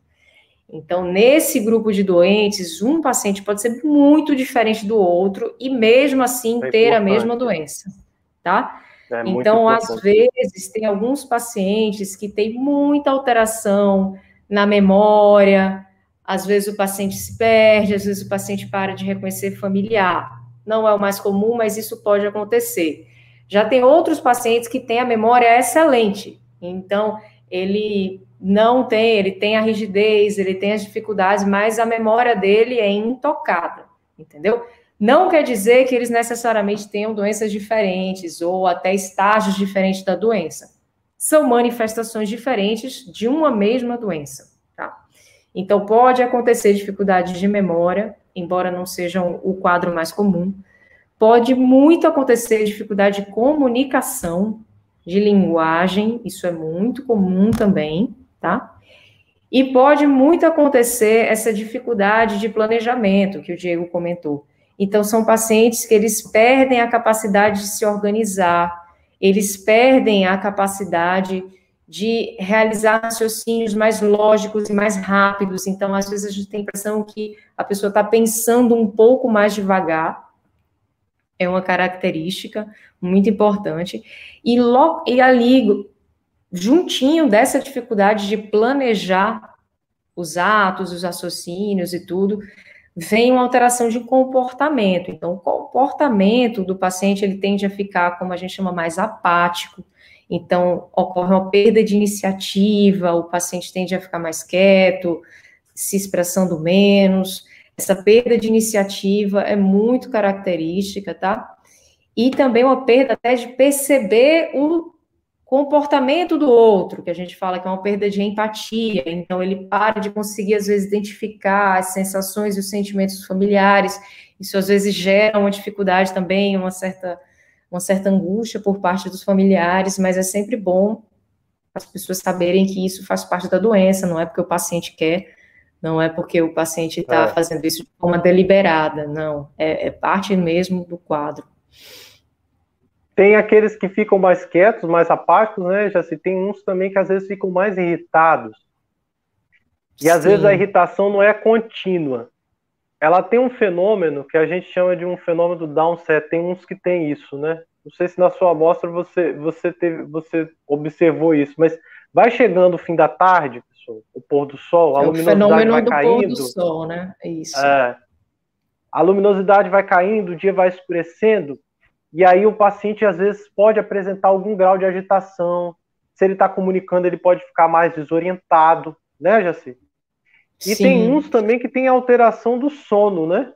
Então, nesse grupo de doentes, um paciente pode ser muito diferente do outro e mesmo assim é ter a mesma doença, tá? É então, às vezes, tem alguns pacientes que têm muita alteração na memória, às vezes o paciente se perde, às vezes o paciente para de reconhecer familiar não é o mais comum, mas isso pode acontecer. Já tem outros pacientes que têm a memória excelente, então ele não tem, ele tem a rigidez, ele tem as dificuldades, mas a memória dele é intocada, entendeu? Não quer dizer que eles necessariamente tenham doenças diferentes ou até estágios diferentes da doença. São manifestações diferentes de uma mesma doença, tá? Então, pode acontecer dificuldades de memória, embora não sejam o quadro mais comum. Pode muito acontecer dificuldade de comunicação, de linguagem, isso é muito comum também, tá? E pode muito acontecer essa dificuldade de planejamento que o Diego comentou. Então, são pacientes que eles perdem a capacidade de se organizar, eles perdem a capacidade de realizar raciocínios mais lógicos e mais rápidos. Então, às vezes, a gente tem a impressão que a pessoa está pensando um pouco mais devagar. É uma característica muito importante. E, logo, e ali, juntinho dessa dificuldade de planejar os atos, os raciocínios e tudo, vem uma alteração de comportamento. Então, o comportamento do paciente ele tende a ficar, como a gente chama, mais apático então, ocorre uma perda de iniciativa, o paciente tende a ficar mais quieto, se expressando menos. Essa perda de iniciativa é muito característica, tá? E também uma perda até de perceber o comportamento do outro, que a gente fala que é uma perda de empatia. Então, ele para de conseguir, às vezes, identificar as sensações e os sentimentos familiares. Isso, às vezes, gera uma dificuldade também, uma certa uma certa angústia por parte dos familiares, mas é sempre bom as pessoas saberem que isso faz parte da doença, não é porque o paciente quer, não é porque o paciente está é. fazendo isso de forma deliberada, não, é, é parte mesmo do quadro. Tem aqueles que ficam mais quietos, mais apáticos, né? Já se tem uns também que às vezes ficam mais irritados. E às Sim. vezes a irritação não é contínua. Ela tem um fenômeno que a gente chama de um fenômeno do downset. Tem uns que tem isso, né? Não sei se na sua amostra você, você, teve, você observou isso, mas vai chegando o fim da tarde, pessoal, o pôr do sol, a é luminosidade o fenômeno vai do caindo. pôr do sol, né? É isso. É, a luminosidade vai caindo, o dia vai escurecendo, e aí o paciente às vezes pode apresentar algum grau de agitação. Se ele está comunicando, ele pode ficar mais desorientado, né, Jaci? E Sim. tem uns também que tem alteração do sono, né?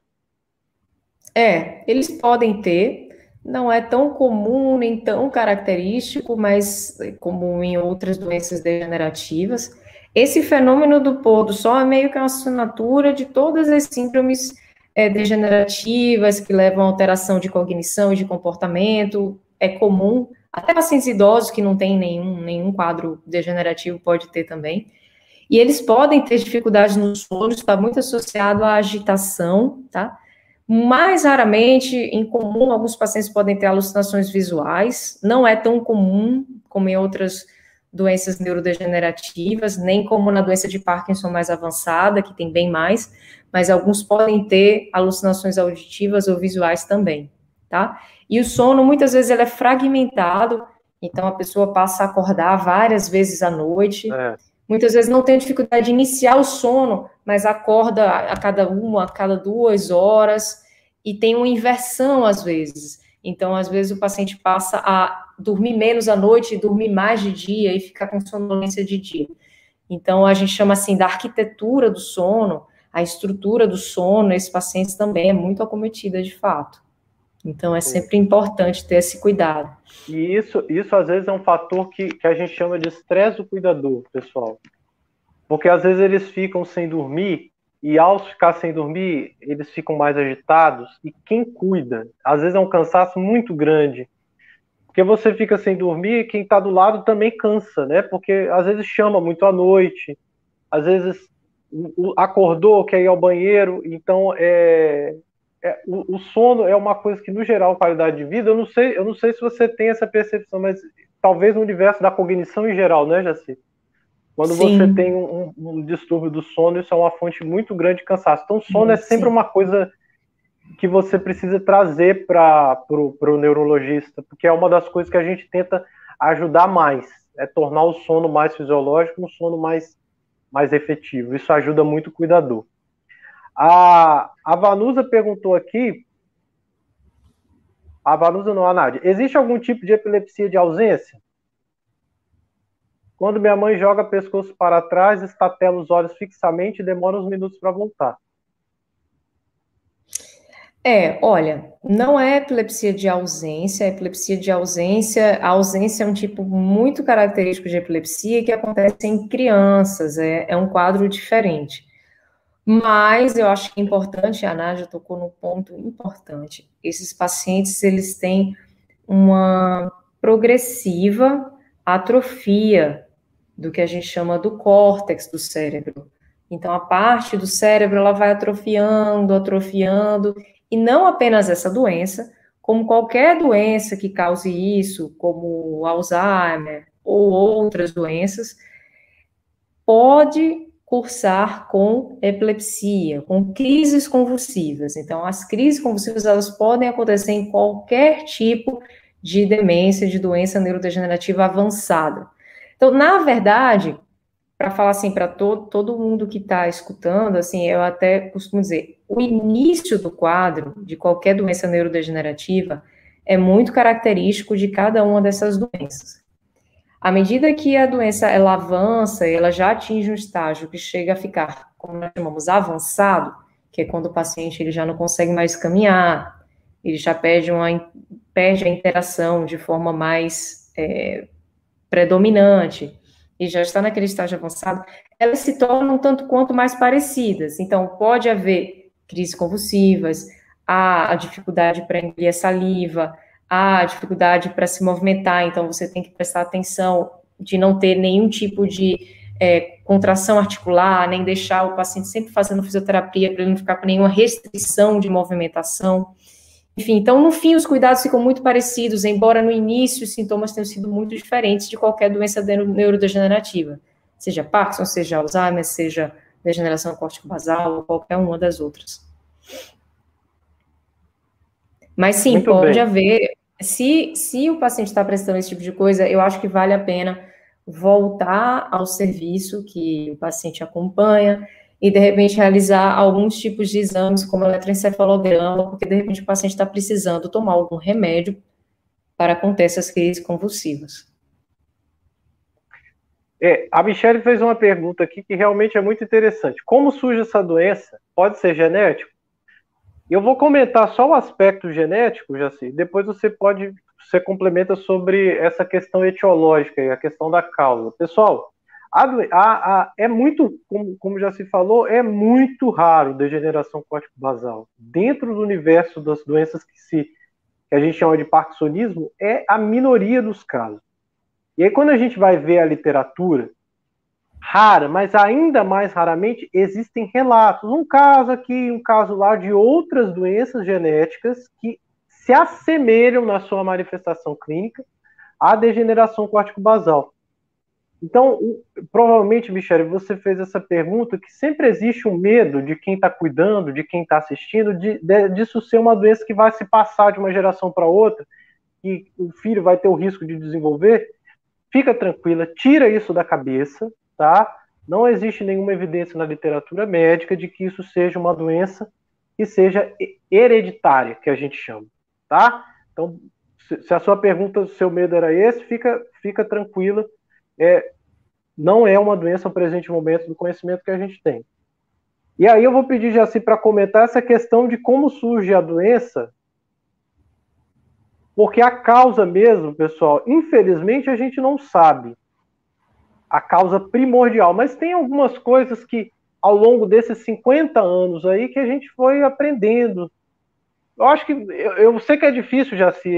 É, eles podem ter, não é tão comum nem tão característico, mas como em outras doenças degenerativas. Esse fenômeno do pôr do sol é meio que uma assinatura de todas as síndromes é, degenerativas que levam a alteração de cognição e de comportamento. É comum, até pacientes idosos que não têm nenhum, nenhum quadro degenerativo pode ter também. E eles podem ter dificuldades no sono, está muito associado à agitação, tá? Mais raramente, em comum, alguns pacientes podem ter alucinações visuais, não é tão comum como em outras doenças neurodegenerativas, nem como na doença de Parkinson mais avançada, que tem bem mais, mas alguns podem ter alucinações auditivas ou visuais também, tá? E o sono, muitas vezes, ele é fragmentado, então a pessoa passa a acordar várias vezes à noite, é. Muitas vezes não tem dificuldade de iniciar o sono, mas acorda a cada uma, a cada duas horas, e tem uma inversão às vezes. Então, às vezes, o paciente passa a dormir menos à noite dormir mais de dia e ficar com sonolência de dia. Então, a gente chama assim da arquitetura do sono, a estrutura do sono, esses pacientes também é muito acometida de fato. Então, é sempre importante ter esse cuidado. E isso, isso às vezes, é um fator que, que a gente chama de estresse do cuidador, pessoal. Porque às vezes eles ficam sem dormir, e ao ficar sem dormir, eles ficam mais agitados. E quem cuida? Às vezes é um cansaço muito grande. Porque você fica sem dormir, e quem está do lado também cansa, né? Porque às vezes chama muito à noite, às vezes acordou, quer ir ao banheiro, então é, é, o, o, sono é uma coisa que, no geral, qualidade de vida, eu não sei, eu não sei se você tem essa percepção, mas talvez no universo da cognição em geral, né, Jaci? Quando sim. você tem um, um, distúrbio do sono, isso é uma fonte muito grande de cansaço. Então, sono é sempre sim. uma coisa que você precisa trazer para o neurologista, porque é uma das coisas que a gente tenta ajudar mais, é tornar o sono mais fisiológico, um sono mais, mais efetivo. Isso ajuda muito o cuidador. A, a Vanusa perguntou aqui. A Vanusa não, a Nádia. Existe algum tipo de epilepsia de ausência? Quando minha mãe joga pescoço para trás, estatela os olhos fixamente e demora uns minutos para voltar. É, olha, não é epilepsia de ausência, é epilepsia de ausência, a ausência é um tipo muito característico de epilepsia que acontece em crianças, é, é um quadro diferente. Mas eu acho que é importante, a Nádia tocou num ponto importante. Esses pacientes, eles têm uma progressiva atrofia do que a gente chama do córtex do cérebro. Então, a parte do cérebro, ela vai atrofiando, atrofiando, e não apenas essa doença, como qualquer doença que cause isso, como Alzheimer ou outras doenças, pode cursar com epilepsia, com crises convulsivas. Então, as crises convulsivas elas podem acontecer em qualquer tipo de demência, de doença neurodegenerativa avançada. Então, na verdade, para falar assim para todo, todo mundo que está escutando, assim, eu até costumo dizer, o início do quadro de qualquer doença neurodegenerativa é muito característico de cada uma dessas doenças. À medida que a doença ela avança, ela já atinge um estágio que chega a ficar, como nós chamamos, avançado, que é quando o paciente ele já não consegue mais caminhar, ele já perde, uma, perde a interação de forma mais é, predominante, e já está naquele estágio avançado, elas se tornam tanto quanto mais parecidas. Então, pode haver crises convulsivas, a dificuldade para engolir a saliva, a dificuldade para se movimentar, então você tem que prestar atenção de não ter nenhum tipo de é, contração articular, nem deixar o paciente sempre fazendo fisioterapia para ele não ficar com nenhuma restrição de movimentação. Enfim, então, no fim, os cuidados ficam muito parecidos, embora no início os sintomas tenham sido muito diferentes de qualquer doença neurodegenerativa, seja Parkinson, seja Alzheimer, seja degeneração córtico-basal ou qualquer uma das outras. Mas sim, Muito pode bem. haver. Se, se o paciente está prestando esse tipo de coisa, eu acho que vale a pena voltar ao serviço que o paciente acompanha e, de repente, realizar alguns tipos de exames, como eletroencefalograma, porque, de repente, o paciente está precisando tomar algum remédio para conter essas crises convulsivas. É, a Michelle fez uma pergunta aqui que realmente é muito interessante. Como surge essa doença? Pode ser genético? Eu vou comentar só o aspecto genético, Jaci, depois você pode, você complementa sobre essa questão etiológica e a questão da causa. Pessoal, a, a, a, é muito, como, como, já se falou, é muito raro degeneração córtico-basal. Dentro do universo das doenças que, se, que a gente chama de parkinsonismo, é a minoria dos casos. E aí, quando a gente vai ver a literatura, rara, mas ainda mais raramente, existem relatos. Um caso aqui, um caso lá de outras doenças genéticas que se assemelham na sua manifestação clínica à degeneração córtico-basal. Então, provavelmente, Michele, você fez essa pergunta que sempre existe um medo de quem está cuidando, de quem está assistindo, de, de, disso ser uma doença que vai se passar de uma geração para outra, e o filho vai ter o risco de desenvolver fica tranquila, tira isso da cabeça, tá? Não existe nenhuma evidência na literatura médica de que isso seja uma doença que seja hereditária, que a gente chama, tá? Então, se a sua pergunta, o seu medo era esse, fica, fica tranquila. É, não é uma doença no presente momento do conhecimento que a gente tem. E aí eu vou pedir Jaci para comentar essa questão de como surge a doença porque a causa mesmo, pessoal, infelizmente a gente não sabe a causa primordial, mas tem algumas coisas que ao longo desses 50 anos aí que a gente foi aprendendo. Eu acho que eu, eu sei que é difícil já se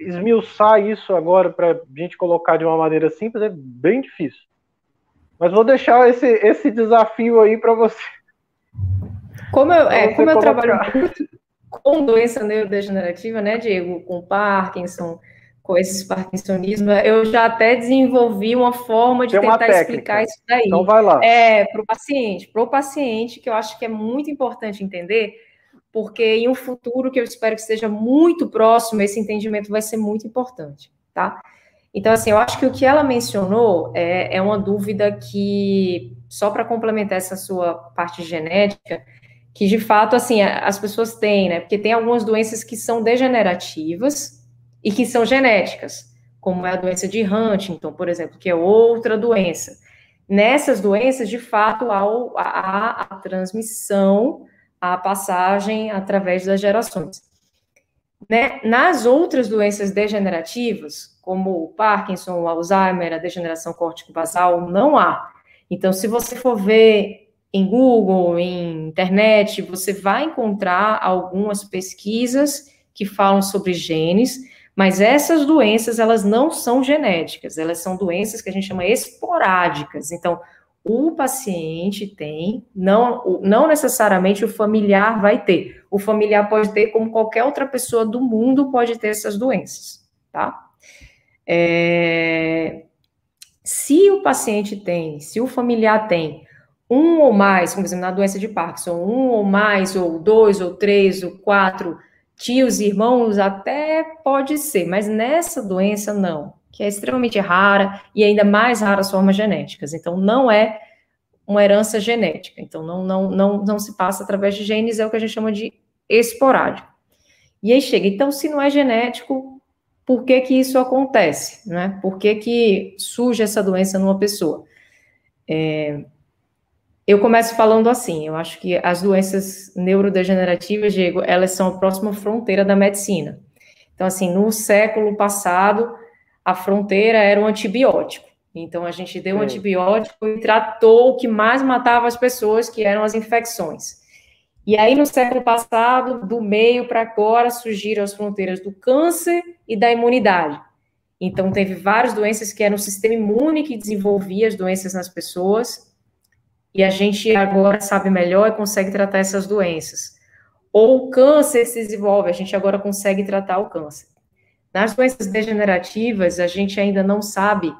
esmiuçar isso agora para a gente colocar de uma maneira simples, é bem difícil. Mas vou deixar esse, esse desafio aí para você. Como eu, é, como eu trabalho com doença neurodegenerativa, né, Diego, com Parkinson, com esses parkinsonismo, eu já até desenvolvi uma forma de tentar explicar isso daí. Então vai lá. É, para o paciente, para o paciente, que eu acho que é muito importante entender, porque em um futuro que eu espero que seja muito próximo, esse entendimento vai ser muito importante, tá? Então, assim, eu acho que o que ela mencionou é, é uma dúvida que, só para complementar essa sua parte genética, que de fato, assim, as pessoas têm, né? Porque tem algumas doenças que são degenerativas e que são genéticas, como é a doença de Huntington, por exemplo, que é outra doença. Nessas doenças, de fato, há, há a transmissão, a passagem através das gerações. Né? Nas outras doenças degenerativas, como o Parkinson, o Alzheimer, a degeneração córtico-basal, não há. Então, se você for ver em Google, em internet, você vai encontrar algumas pesquisas que falam sobre genes, mas essas doenças, elas não são genéticas, elas são doenças que a gente chama esporádicas. Então, o paciente tem, não, não necessariamente o familiar vai ter. O familiar pode ter, como qualquer outra pessoa do mundo pode ter essas doenças, tá? É, se o paciente tem, se o familiar tem um ou mais, como exemplo, na doença de Parkinson, um ou mais, ou dois, ou três, ou quatro tios irmãos, até pode ser, mas nessa doença não, que é extremamente rara e ainda mais rara as formas genéticas. Então, não é uma herança genética. Então, não, não, não, não se passa através de genes, é o que a gente chama de esporádico. E aí chega, então, se não é genético, por que que isso acontece, né? Por que que surge essa doença numa pessoa? É, eu começo falando assim, eu acho que as doenças neurodegenerativas, Diego, elas são a próxima fronteira da medicina. Então, assim, no século passado, a fronteira era o antibiótico. Então, a gente deu um antibiótico e tratou o que mais matava as pessoas, que eram as infecções. E aí, no século passado, do meio para agora, surgiram as fronteiras do câncer e da imunidade. Então, teve várias doenças que eram o sistema imune que desenvolvia as doenças nas pessoas, e a gente agora sabe melhor e consegue tratar essas doenças. Ou o câncer se desenvolve, a gente agora consegue tratar o câncer. Nas doenças degenerativas, a gente ainda não sabe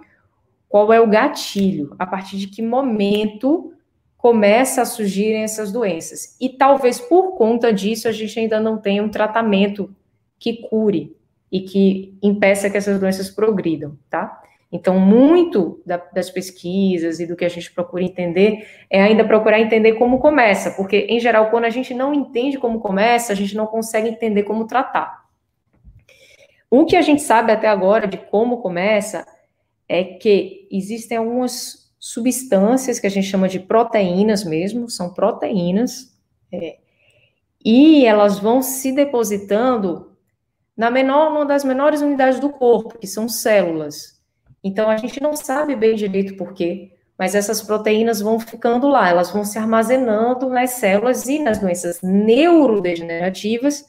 qual é o gatilho, a partir de que momento começa a surgirem essas doenças. E talvez por conta disso a gente ainda não tenha um tratamento que cure e que impeça que essas doenças progridam, tá? Então, muito da, das pesquisas e do que a gente procura entender é ainda procurar entender como começa, porque, em geral, quando a gente não entende como começa, a gente não consegue entender como tratar. O que a gente sabe até agora de como começa é que existem algumas substâncias que a gente chama de proteínas mesmo, são proteínas, é, e elas vão se depositando na menor, uma das menores unidades do corpo, que são células. Então, a gente não sabe bem direito por quê, mas essas proteínas vão ficando lá, elas vão se armazenando nas células e nas doenças neurodegenerativas,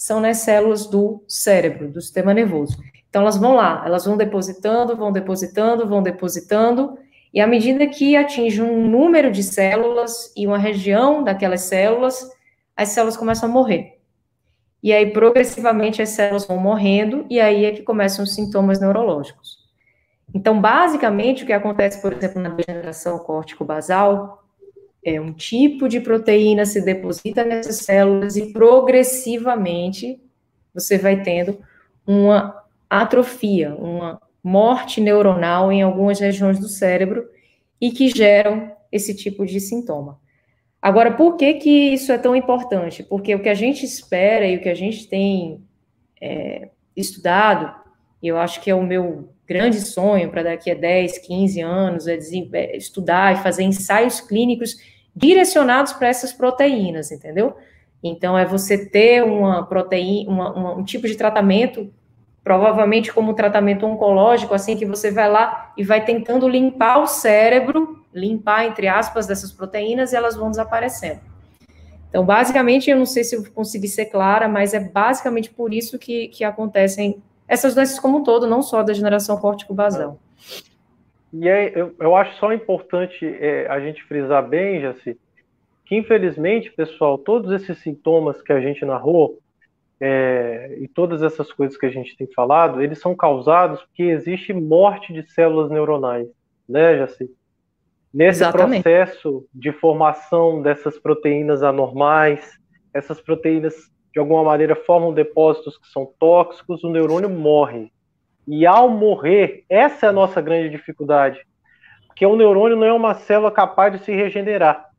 são nas células do cérebro, do sistema nervoso. Então, elas vão lá, elas vão depositando, vão depositando, vão depositando, e à medida que atinge um número de células e uma região daquelas células, as células começam a morrer. E aí, progressivamente, as células vão morrendo, e aí é que começam os sintomas neurológicos. Então, basicamente, o que acontece, por exemplo, na degeneração córtico-basal, é um tipo de proteína se deposita nessas células e progressivamente você vai tendo uma atrofia, uma morte neuronal em algumas regiões do cérebro e que geram esse tipo de sintoma. Agora, por que que isso é tão importante? Porque o que a gente espera e o que a gente tem é, estudado, e eu acho que é o meu grande sonho para daqui a 10, 15 anos é, é estudar e fazer ensaios clínicos direcionados para essas proteínas, entendeu? Então, é você ter uma proteína, uma, uma, um tipo de tratamento, provavelmente como um tratamento oncológico, assim, que você vai lá e vai tentando limpar o cérebro, limpar, entre aspas, dessas proteínas e elas vão desaparecendo. Então, basicamente, eu não sei se eu consegui ser clara, mas é basicamente por isso que, que acontecem essas doenças como um todo, não só a degeneração córtico-basal. E aí, eu, eu acho só importante é, a gente frisar bem, Jaci, que infelizmente, pessoal, todos esses sintomas que a gente narrou é, e todas essas coisas que a gente tem falado, eles são causados porque existe morte de células neuronais, né, Jaci? Nesse Exatamente. processo de formação dessas proteínas anormais, essas proteínas de alguma maneira formam depósitos que são tóxicos, o neurônio morre. E ao morrer, essa é a nossa grande dificuldade. Porque o neurônio não é uma célula capaz de se regenerar.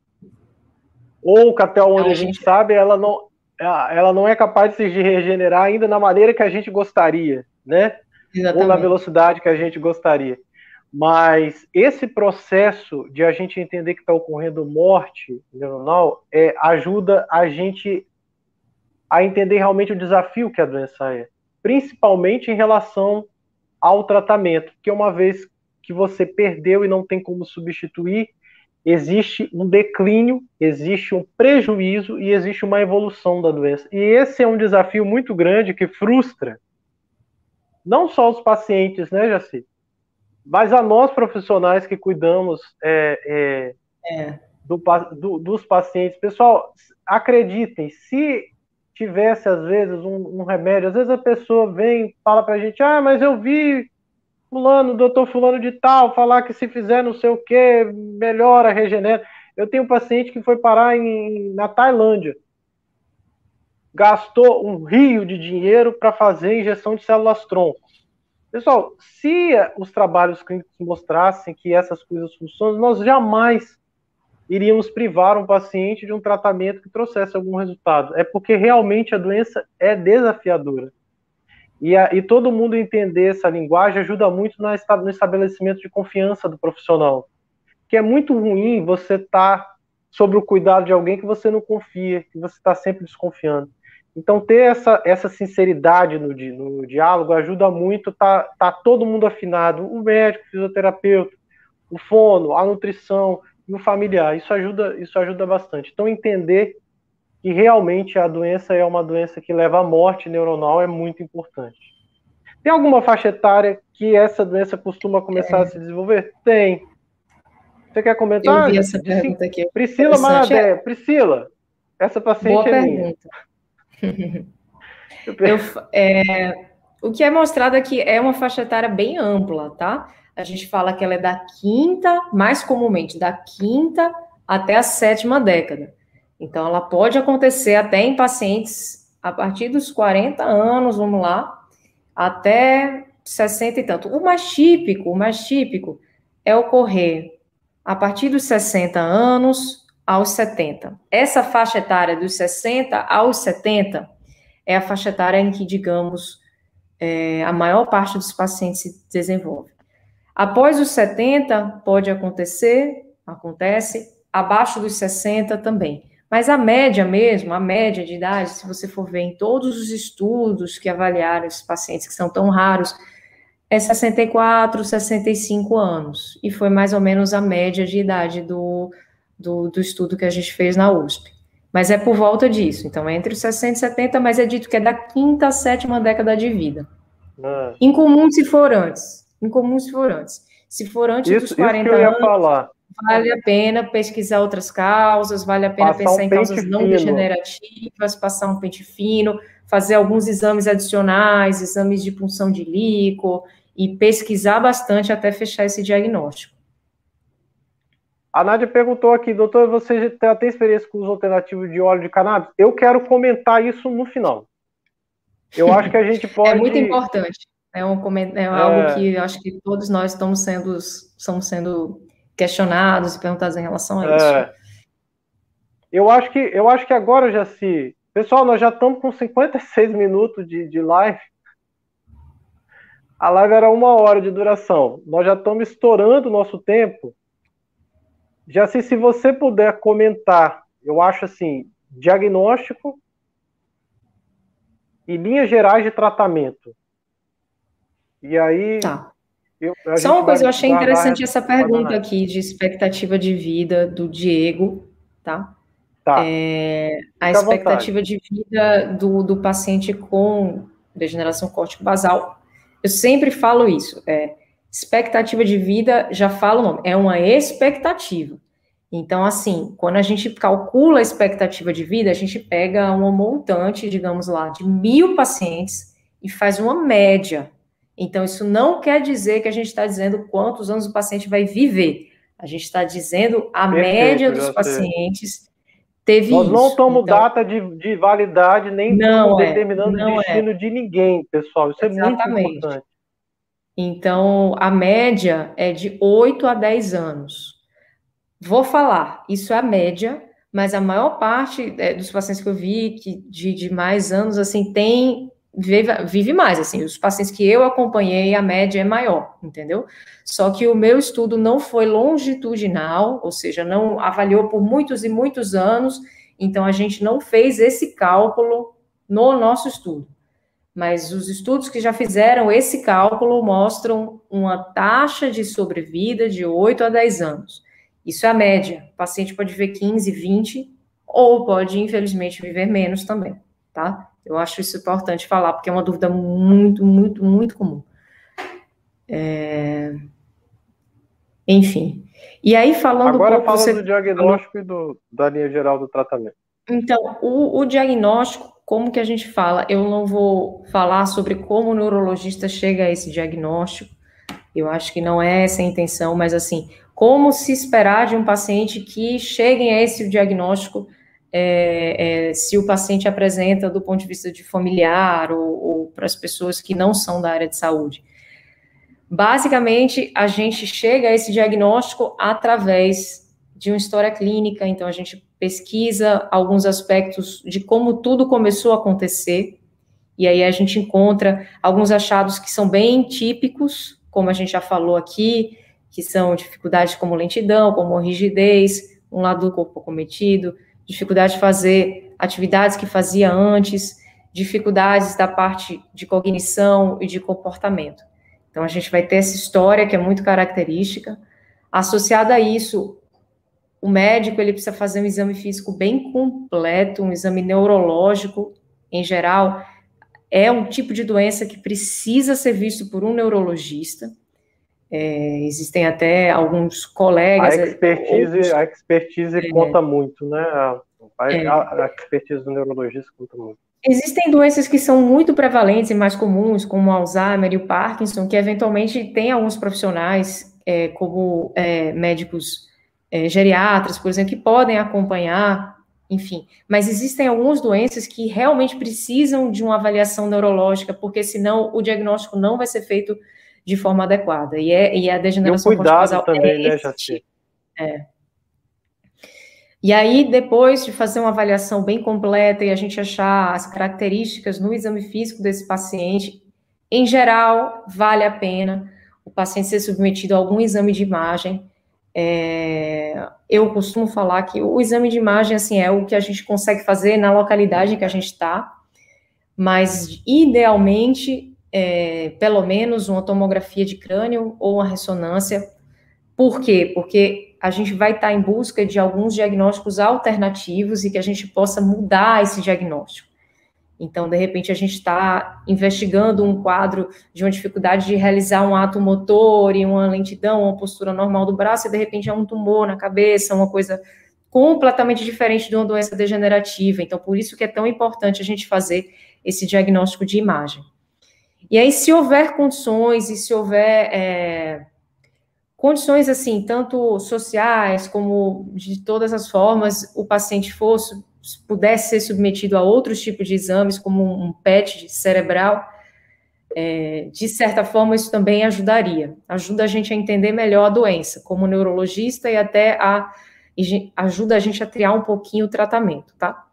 Ou, até onde a gente sabe, ela não, ela não é capaz de se regenerar ainda na maneira que a gente gostaria, né? Exatamente. Ou na velocidade que a gente gostaria. Mas esse processo de a gente entender que está ocorrendo morte neuronal é, ajuda a gente a entender realmente o desafio que a doença é, principalmente em relação ao tratamento, que uma vez que você perdeu e não tem como substituir, existe um declínio, existe um prejuízo e existe uma evolução da doença. E esse é um desafio muito grande que frustra não só os pacientes, né, Jaci? Mas a nós profissionais que cuidamos é, é, é. Do, do, dos pacientes. Pessoal, acreditem, se tivesse, às vezes, um, um remédio. Às vezes a pessoa vem fala pra gente, ah, mas eu vi fulano, doutor fulano de tal, falar que se fizer não sei o que, melhora, regenera. Eu tenho um paciente que foi parar em, na Tailândia. Gastou um rio de dinheiro para fazer injeção de células tronco. Pessoal, se os trabalhos clínicos mostrassem que essas coisas funcionam, nós jamais iríamos privar um paciente de um tratamento que trouxesse algum resultado. É porque realmente a doença é desafiadora. E, a, e todo mundo entender essa linguagem ajuda muito no estabelecimento de confiança do profissional. Que é muito ruim você estar tá sob o cuidado de alguém que você não confia, que você está sempre desconfiando. Então, ter essa, essa sinceridade no, no diálogo ajuda muito, tá, tá todo mundo afinado, o médico, o fisioterapeuta, o fono, a nutrição, e o familiar. Isso ajuda, isso ajuda bastante. Então, entender que realmente a doença é uma doença que leva à morte neuronal é muito importante. Tem alguma faixa etária que essa doença costuma começar é. a se desenvolver? Tem. Você quer comentar? Eu vi essa pergunta aqui. Priscila Maradé. Priscila, essa paciente Boa é pergunta. minha. Eu, é, o que é mostrado aqui é uma faixa etária bem ampla, tá? A gente fala que ela é da quinta, mais comumente, da quinta até a sétima década. Então, ela pode acontecer até em pacientes a partir dos 40 anos, vamos lá, até 60 e tanto. O mais típico, o mais típico é ocorrer a partir dos 60 anos aos 70. Essa faixa etária dos 60 aos 70 é a faixa etária em que, digamos, é, a maior parte dos pacientes se desenvolve. Após os 70, pode acontecer, acontece, abaixo dos 60 também. Mas a média mesmo, a média de idade, se você for ver em todos os estudos que avaliaram esses pacientes que são tão raros, é 64, 65 anos. E foi mais ou menos a média de idade do, do, do estudo que a gente fez na USP. Mas é por volta disso. Então, é entre os 60 e 70, mas é dito que é da quinta a sétima década de vida. Ah. Incomum se for antes. Incomum se for antes. Se for antes isso, dos 40 isso que eu ia anos, falar. vale a pena pesquisar outras causas, vale a pena passar pensar um em causas não degenerativas, passar um pente fino, fazer alguns exames adicionais, exames de punção de líquido, e pesquisar bastante até fechar esse diagnóstico. A Nádia perguntou aqui, doutor, você já tem experiência com os alternativos de óleo de cannabis? Eu quero comentar isso no final. Eu acho que a gente pode. é muito importante. É, um, é algo é... que eu acho que todos nós estamos sendo, estamos sendo questionados e perguntados em relação a isso. É... Eu acho que eu acho que agora já se. Pessoal, nós já estamos com 56 minutos de, de live. A live era uma hora de duração. Nós já estamos estourando o nosso tempo. Já se, se você puder comentar, eu acho assim, diagnóstico e linhas gerais de tratamento. E aí. Tá. Eu, Só uma coisa, eu achei interessante essa pergunta aqui de expectativa de vida do Diego, tá? Tá. É, a expectativa de vida do, do paciente com degeneração córtico-basal. Eu sempre falo isso. É, expectativa de vida, já falo o nome, é uma expectativa. Então, assim, quando a gente calcula a expectativa de vida, a gente pega uma montante, digamos lá, de mil pacientes e faz uma média. Então, isso não quer dizer que a gente está dizendo quantos anos o paciente vai viver. A gente está dizendo a Perfeito, média dos pacientes teve Nós não estamos então, data de, de, validade, nem não é, determinando não o é. destino é. de ninguém, pessoal. Isso Exatamente. é muito importante. Então, a média é de 8 a 10 anos. Vou falar, isso é a média, mas a maior parte é, dos pacientes que eu vi que de, de mais anos, assim, tem vive, vive mais, assim, os pacientes que eu acompanhei, a média é maior, entendeu? Só que o meu estudo não foi longitudinal, ou seja, não avaliou por muitos e muitos anos, então a gente não fez esse cálculo no nosso estudo. Mas os estudos que já fizeram esse cálculo mostram uma taxa de sobrevida de 8 a 10 anos. Isso é a média. O paciente pode viver 15, 20, ou pode, infelizmente, viver menos também, tá? Eu acho isso importante falar, porque é uma dúvida muito, muito, muito comum. É... Enfim. E aí, falando. Agora um fala do diagnóstico e do, da linha geral do tratamento. Então, o, o, diagnóstico, como que a gente fala? Eu não vou falar sobre como o neurologista chega a esse diagnóstico. Eu acho que não é essa a intenção, mas assim, como se esperar de um paciente que chegue a esse diagnóstico é, é, se o paciente apresenta do ponto de vista de familiar ou, ou para as pessoas que não são da área de saúde. Basicamente, a gente chega a esse diagnóstico através de uma história clínica, então a gente pesquisa alguns aspectos de como tudo começou a acontecer, e aí a gente encontra alguns achados que são bem típicos, como a gente já falou aqui, que são dificuldades como lentidão, como rigidez, um lado do corpo cometido, dificuldade de fazer atividades que fazia antes, dificuldades da parte de cognição e de comportamento. Então, a gente vai ter essa história que é muito característica. Associada a isso, o médico ele precisa fazer um exame físico bem completo, um exame neurológico em geral. É um tipo de doença que precisa ser visto por um neurologista. É, existem até alguns colegas. A expertise, outros, a expertise é, conta muito, né? A, é, a, expertise do neurologista conta muito. Existem doenças que são muito prevalentes e mais comuns, como o Alzheimer e o Parkinson, que eventualmente tem alguns profissionais, é, como é, médicos é, geriatras, por exemplo, que podem acompanhar, enfim. Mas existem algumas doenças que realmente precisam de uma avaliação neurológica, porque senão o diagnóstico não vai ser feito de forma adequada. E, é, e a degeneração e um cuidado também, é né, Jaci? É. E aí, depois de fazer uma avaliação bem completa e a gente achar as características no exame físico desse paciente, em geral, vale a pena o paciente ser submetido a algum exame de imagem. É, eu costumo falar que o exame de imagem, assim, é o que a gente consegue fazer na localidade que a gente está, mas, idealmente, é, pelo menos uma tomografia de crânio ou uma ressonância. Por quê? Porque a gente vai estar em busca de alguns diagnósticos alternativos e que a gente possa mudar esse diagnóstico. Então, de repente, a gente está investigando um quadro de uma dificuldade de realizar um ato motor e uma lentidão, uma postura normal do braço, e de repente é um tumor na cabeça, uma coisa completamente diferente de uma doença degenerativa. Então, por isso que é tão importante a gente fazer esse diagnóstico de imagem. E aí, se houver condições e se houver é, condições assim, tanto sociais como de todas as formas, o paciente fosse pudesse ser submetido a outros tipos de exames, como um PET cerebral, é, de certa forma isso também ajudaria, ajuda a gente a entender melhor a doença, como neurologista e até a, ajuda a gente a triar um pouquinho o tratamento, tá?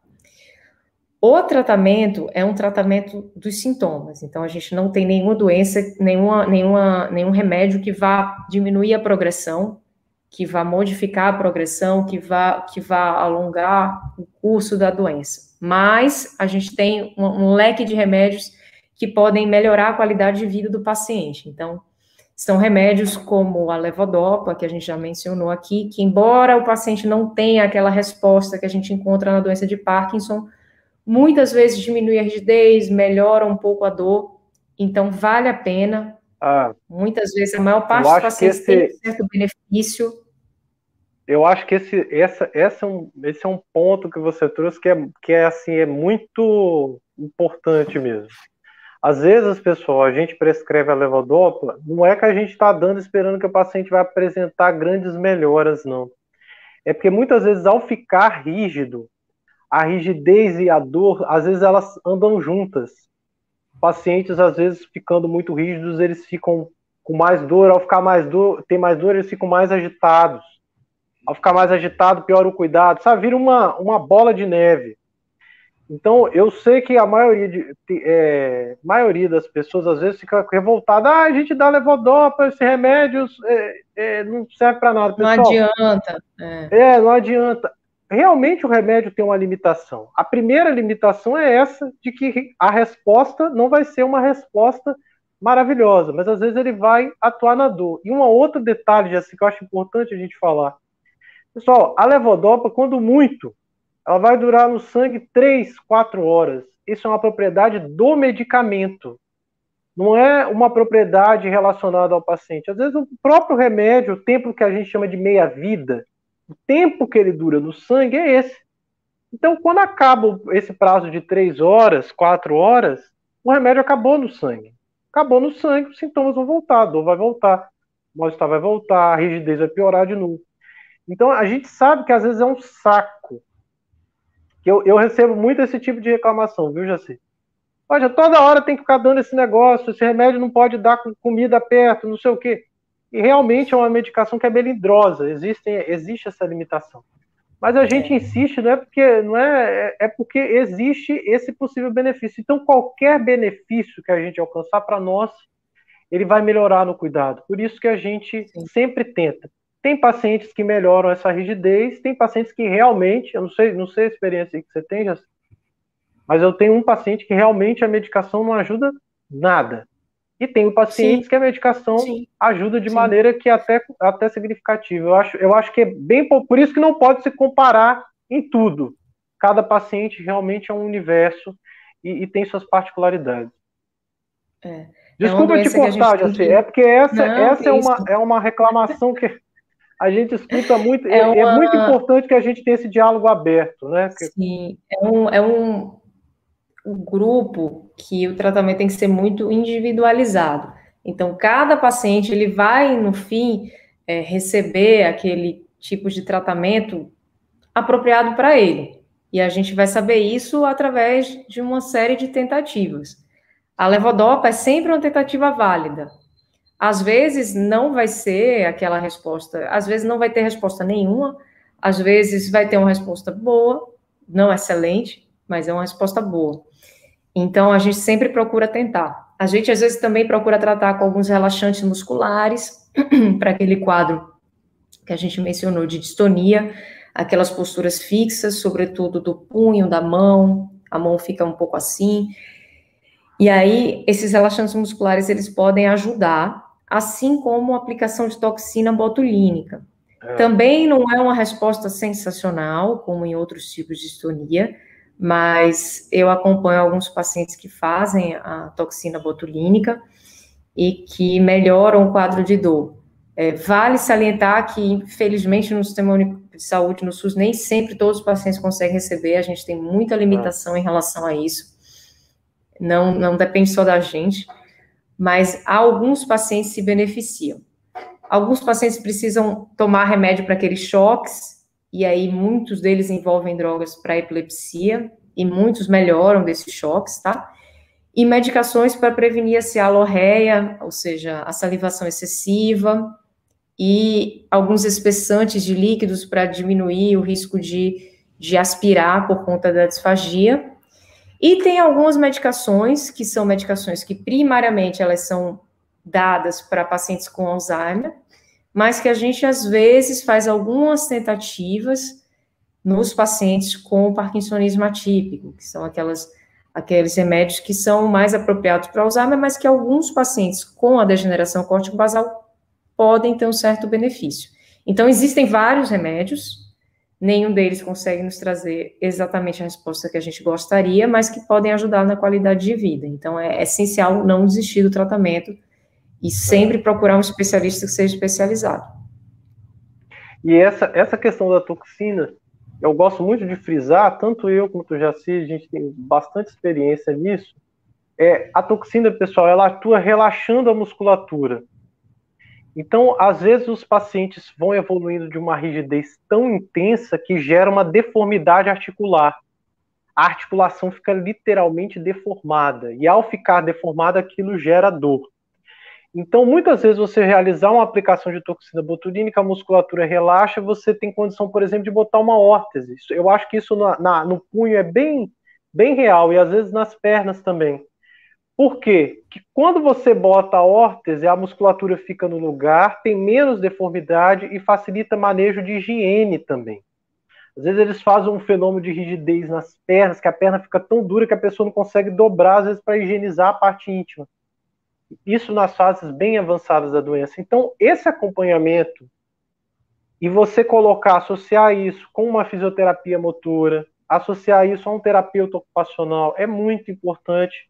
O tratamento é um tratamento dos sintomas, então a gente não tem nenhuma doença, nenhuma, nenhuma, nenhum remédio que vá diminuir a progressão, que vá modificar a progressão, que vá, que vá alongar o curso da doença. Mas a gente tem um, um leque de remédios que podem melhorar a qualidade de vida do paciente. Então, são remédios como a levodopa, que a gente já mencionou aqui, que embora o paciente não tenha aquela resposta que a gente encontra na doença de Parkinson, muitas vezes diminui a rigidez, melhora um pouco a dor, então vale a pena. Ah, muitas vezes a maior parte dos pacientes esse, tem certo benefício. Eu acho que esse, essa, essa é um, esse é um ponto que você trouxe que é, que é assim é muito importante mesmo. Às vezes, pessoal, a gente prescreve a levodopa, não é que a gente está dando esperando que o paciente vai apresentar grandes melhoras, não. É porque muitas vezes, ao ficar rígido, a rigidez e a dor, às vezes elas andam juntas. Pacientes, às vezes, ficando muito rígidos, eles ficam com mais dor, ao ficar mais dor, tem mais dor, eles ficam mais agitados. Ao ficar mais agitado, piora o cuidado, sabe? Vira uma, uma bola de neve. Então, eu sei que a maioria, de, é, maioria das pessoas às vezes fica revoltada. Ah, a gente dá levodopa, esse remédio é, é, não serve para nada. Pessoal, não adianta. É. é, não adianta realmente o remédio tem uma limitação. A primeira limitação é essa, de que a resposta não vai ser uma resposta maravilhosa, mas às vezes ele vai atuar na dor. E um outro detalhe, assim, que eu acho importante a gente falar. Pessoal, a levodopa, quando muito, ela vai durar no sangue 3, 4 horas. Isso é uma propriedade do medicamento. Não é uma propriedade relacionada ao paciente. Às vezes o próprio remédio, o tempo que a gente chama de meia-vida, o tempo que ele dura no sangue é esse. Então, quando acaba esse prazo de três horas, quatro horas, o remédio acabou no sangue. Acabou no sangue, os sintomas vão voltar, a dor vai voltar, o mal-estar vai voltar, a rigidez vai piorar de novo. Então, a gente sabe que às vezes é um saco. Eu, eu recebo muito esse tipo de reclamação, viu, Jaci? Olha, toda hora tem que ficar dando esse negócio, esse remédio não pode dar com comida perto, não sei o quê. E realmente é uma medicação que é melindrosa, existe, existe essa limitação. Mas a gente é. insiste, não é porque não é, é, é porque existe esse possível benefício. Então, qualquer benefício que a gente alcançar para nós, ele vai melhorar no cuidado. Por isso que a gente Sim. sempre tenta. Tem pacientes que melhoram essa rigidez, tem pacientes que realmente, eu não sei, não sei a experiência que você tem, mas eu tenho um paciente que realmente a medicação não ajuda nada. E tem pacientes Sim. que a medicação Sim. ajuda de Sim. maneira que é até, até significativa. Eu acho, eu acho que é bem por isso que não pode se comparar em tudo. Cada paciente realmente é um universo e, e tem suas particularidades. É. Desculpa é te cortar, Jaci, é porque essa, não, essa é, uma, é uma reclamação que a gente escuta muito. É, uma... é, muito importante que a gente tenha esse diálogo aberto, né? Sim, é um, é um, o grupo que o tratamento tem que ser muito individualizado. Então, cada paciente ele vai, no fim, é, receber aquele tipos de tratamento apropriado para ele. E a gente vai saber isso através de uma série de tentativas. A levodopa é sempre uma tentativa válida. Às vezes não vai ser aquela resposta, às vezes não vai ter resposta nenhuma, às vezes vai ter uma resposta boa, não excelente, mas é uma resposta boa. Então a gente sempre procura tentar. A gente às vezes também procura tratar com alguns relaxantes musculares para aquele quadro que a gente mencionou de distonia, aquelas posturas fixas, sobretudo do punho, da mão, a mão fica um pouco assim. E aí, esses relaxantes musculares, eles podem ajudar, assim como a aplicação de toxina botulínica. É. Também não é uma resposta sensacional, como em outros tipos de distonia, mas eu acompanho alguns pacientes que fazem a toxina botulínica e que melhoram o quadro de dor. É, vale salientar que, infelizmente, no Sistema Único de Saúde, no SUS, nem sempre todos os pacientes conseguem receber, a gente tem muita limitação em relação a isso. Não, não depende só da gente, mas alguns pacientes se beneficiam. Alguns pacientes precisam tomar remédio para aqueles choques, e aí muitos deles envolvem drogas para epilepsia, e muitos melhoram desses choques, tá? E medicações para prevenir a cialorreia, ou seja, a salivação excessiva, e alguns espessantes de líquidos para diminuir o risco de, de aspirar por conta da disfagia. E tem algumas medicações, que são medicações que primariamente elas são dadas para pacientes com Alzheimer, mas que a gente às vezes faz algumas tentativas nos pacientes com parkinsonismo atípico, que são aquelas aqueles remédios que são mais apropriados para Alzheimer, mas que alguns pacientes com a degeneração córtico-basal podem ter um certo benefício. Então, existem vários remédios, nenhum deles consegue nos trazer exatamente a resposta que a gente gostaria, mas que podem ajudar na qualidade de vida. Então, é essencial não desistir do tratamento e sempre procurar um especialista que seja especializado. E essa, essa questão da toxina, eu gosto muito de frisar, tanto eu quanto o Jaci, a gente tem bastante experiência nisso. É, a toxina, pessoal, ela atua relaxando a musculatura. Então, às vezes, os pacientes vão evoluindo de uma rigidez tão intensa que gera uma deformidade articular. A articulação fica literalmente deformada, e ao ficar deformada, aquilo gera dor. Então, muitas vezes, você realizar uma aplicação de toxina botulínica, a musculatura relaxa, você tem condição, por exemplo, de botar uma órtese. Eu acho que isso na, na, no punho é bem, bem real, e às vezes nas pernas também. Por quê? Que quando você bota a órtese, a musculatura fica no lugar, tem menos deformidade e facilita manejo de higiene também. Às vezes eles fazem um fenômeno de rigidez nas pernas, que a perna fica tão dura que a pessoa não consegue dobrar, às vezes, para higienizar a parte íntima. Isso nas fases bem avançadas da doença. Então, esse acompanhamento e você colocar, associar isso com uma fisioterapia motora, associar isso a um terapeuta ocupacional é muito importante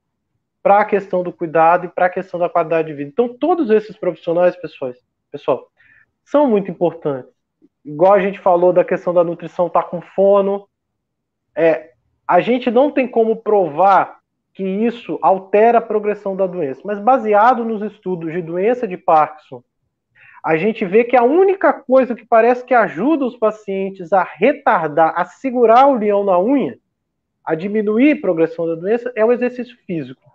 para a questão do cuidado e para a questão da qualidade de vida. Então, todos esses profissionais, pessoal, pessoal, são muito importantes. Igual a gente falou da questão da nutrição tá com fono, é, a gente não tem como provar que isso altera a progressão da doença, mas baseado nos estudos de doença de Parkinson, a gente vê que a única coisa que parece que ajuda os pacientes a retardar, a segurar o leão na unha, a diminuir a progressão da doença, é o exercício físico.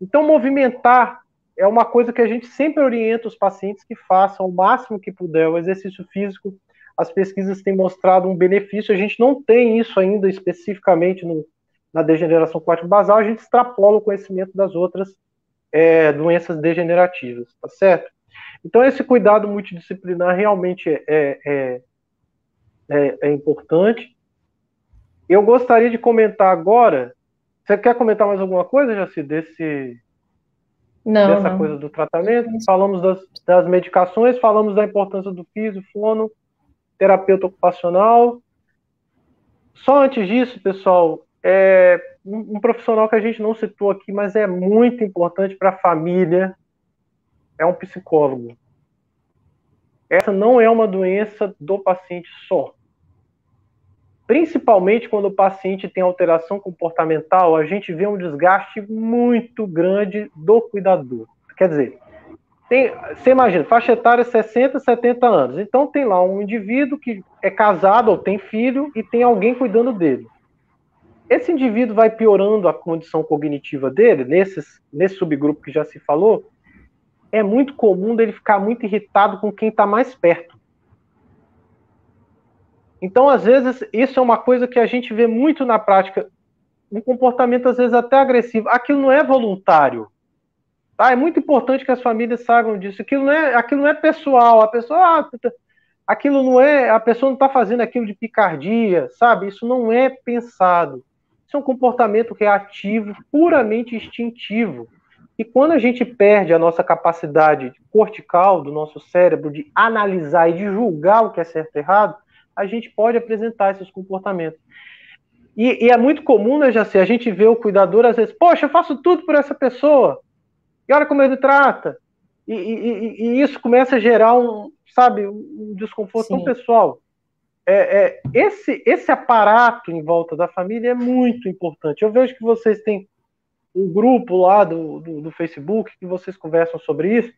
Então, movimentar é uma coisa que a gente sempre orienta os pacientes que façam o máximo que puder o exercício físico. As pesquisas têm mostrado um benefício, a gente não tem isso ainda especificamente no, na degeneração cortico basal, a gente extrapola o conhecimento das outras é, doenças degenerativas, tá certo? Então, esse cuidado multidisciplinar realmente é, é, é, é importante. Eu gostaria de comentar agora você quer comentar mais alguma coisa, Jaci, desse, não, dessa não. coisa do tratamento? Falamos das, das, medicações, falamos da importância do físico, fono, terapeuta ocupacional. Só antes disso, pessoal, é um, um profissional que a gente não citou aqui, mas é muito importante para a família, é um psicólogo. Essa não é uma doença do paciente só principalmente quando o paciente tem alteração comportamental, a gente vê um desgaste muito grande do cuidador. Quer dizer, tem, você imagina, faixa etária 60, 70 anos. Então tem lá um indivíduo que é casado ou tem filho e tem alguém cuidando dele. Esse indivíduo vai piorando a condição cognitiva dele, nesses, nesse subgrupo que já se falou, é muito comum dele ficar muito irritado com quem está mais perto. Então, às vezes, isso é uma coisa que a gente vê muito na prática, um comportamento às vezes até agressivo. Aquilo não é voluntário. Tá? É muito importante que as famílias saibam disso. Aquilo não é, aquilo não é pessoal. A pessoa, ah, aquilo não é, a pessoa não está fazendo aquilo de picardia, sabe? Isso não é pensado. Isso é um comportamento reativo, puramente instintivo. E quando a gente perde a nossa capacidade cortical do nosso cérebro de analisar e de julgar o que é certo e errado, a gente pode apresentar esses comportamentos. E, e é muito comum, né, Jaci, a gente vê o cuidador às vezes, poxa, eu faço tudo por essa pessoa, e olha como ele trata. E, e, e isso começa a gerar um, sabe, um desconforto Sim. tão pessoal. É, é, esse, esse aparato em volta da família é muito importante. Eu vejo que vocês têm um grupo lá do, do, do Facebook que vocês conversam sobre isso.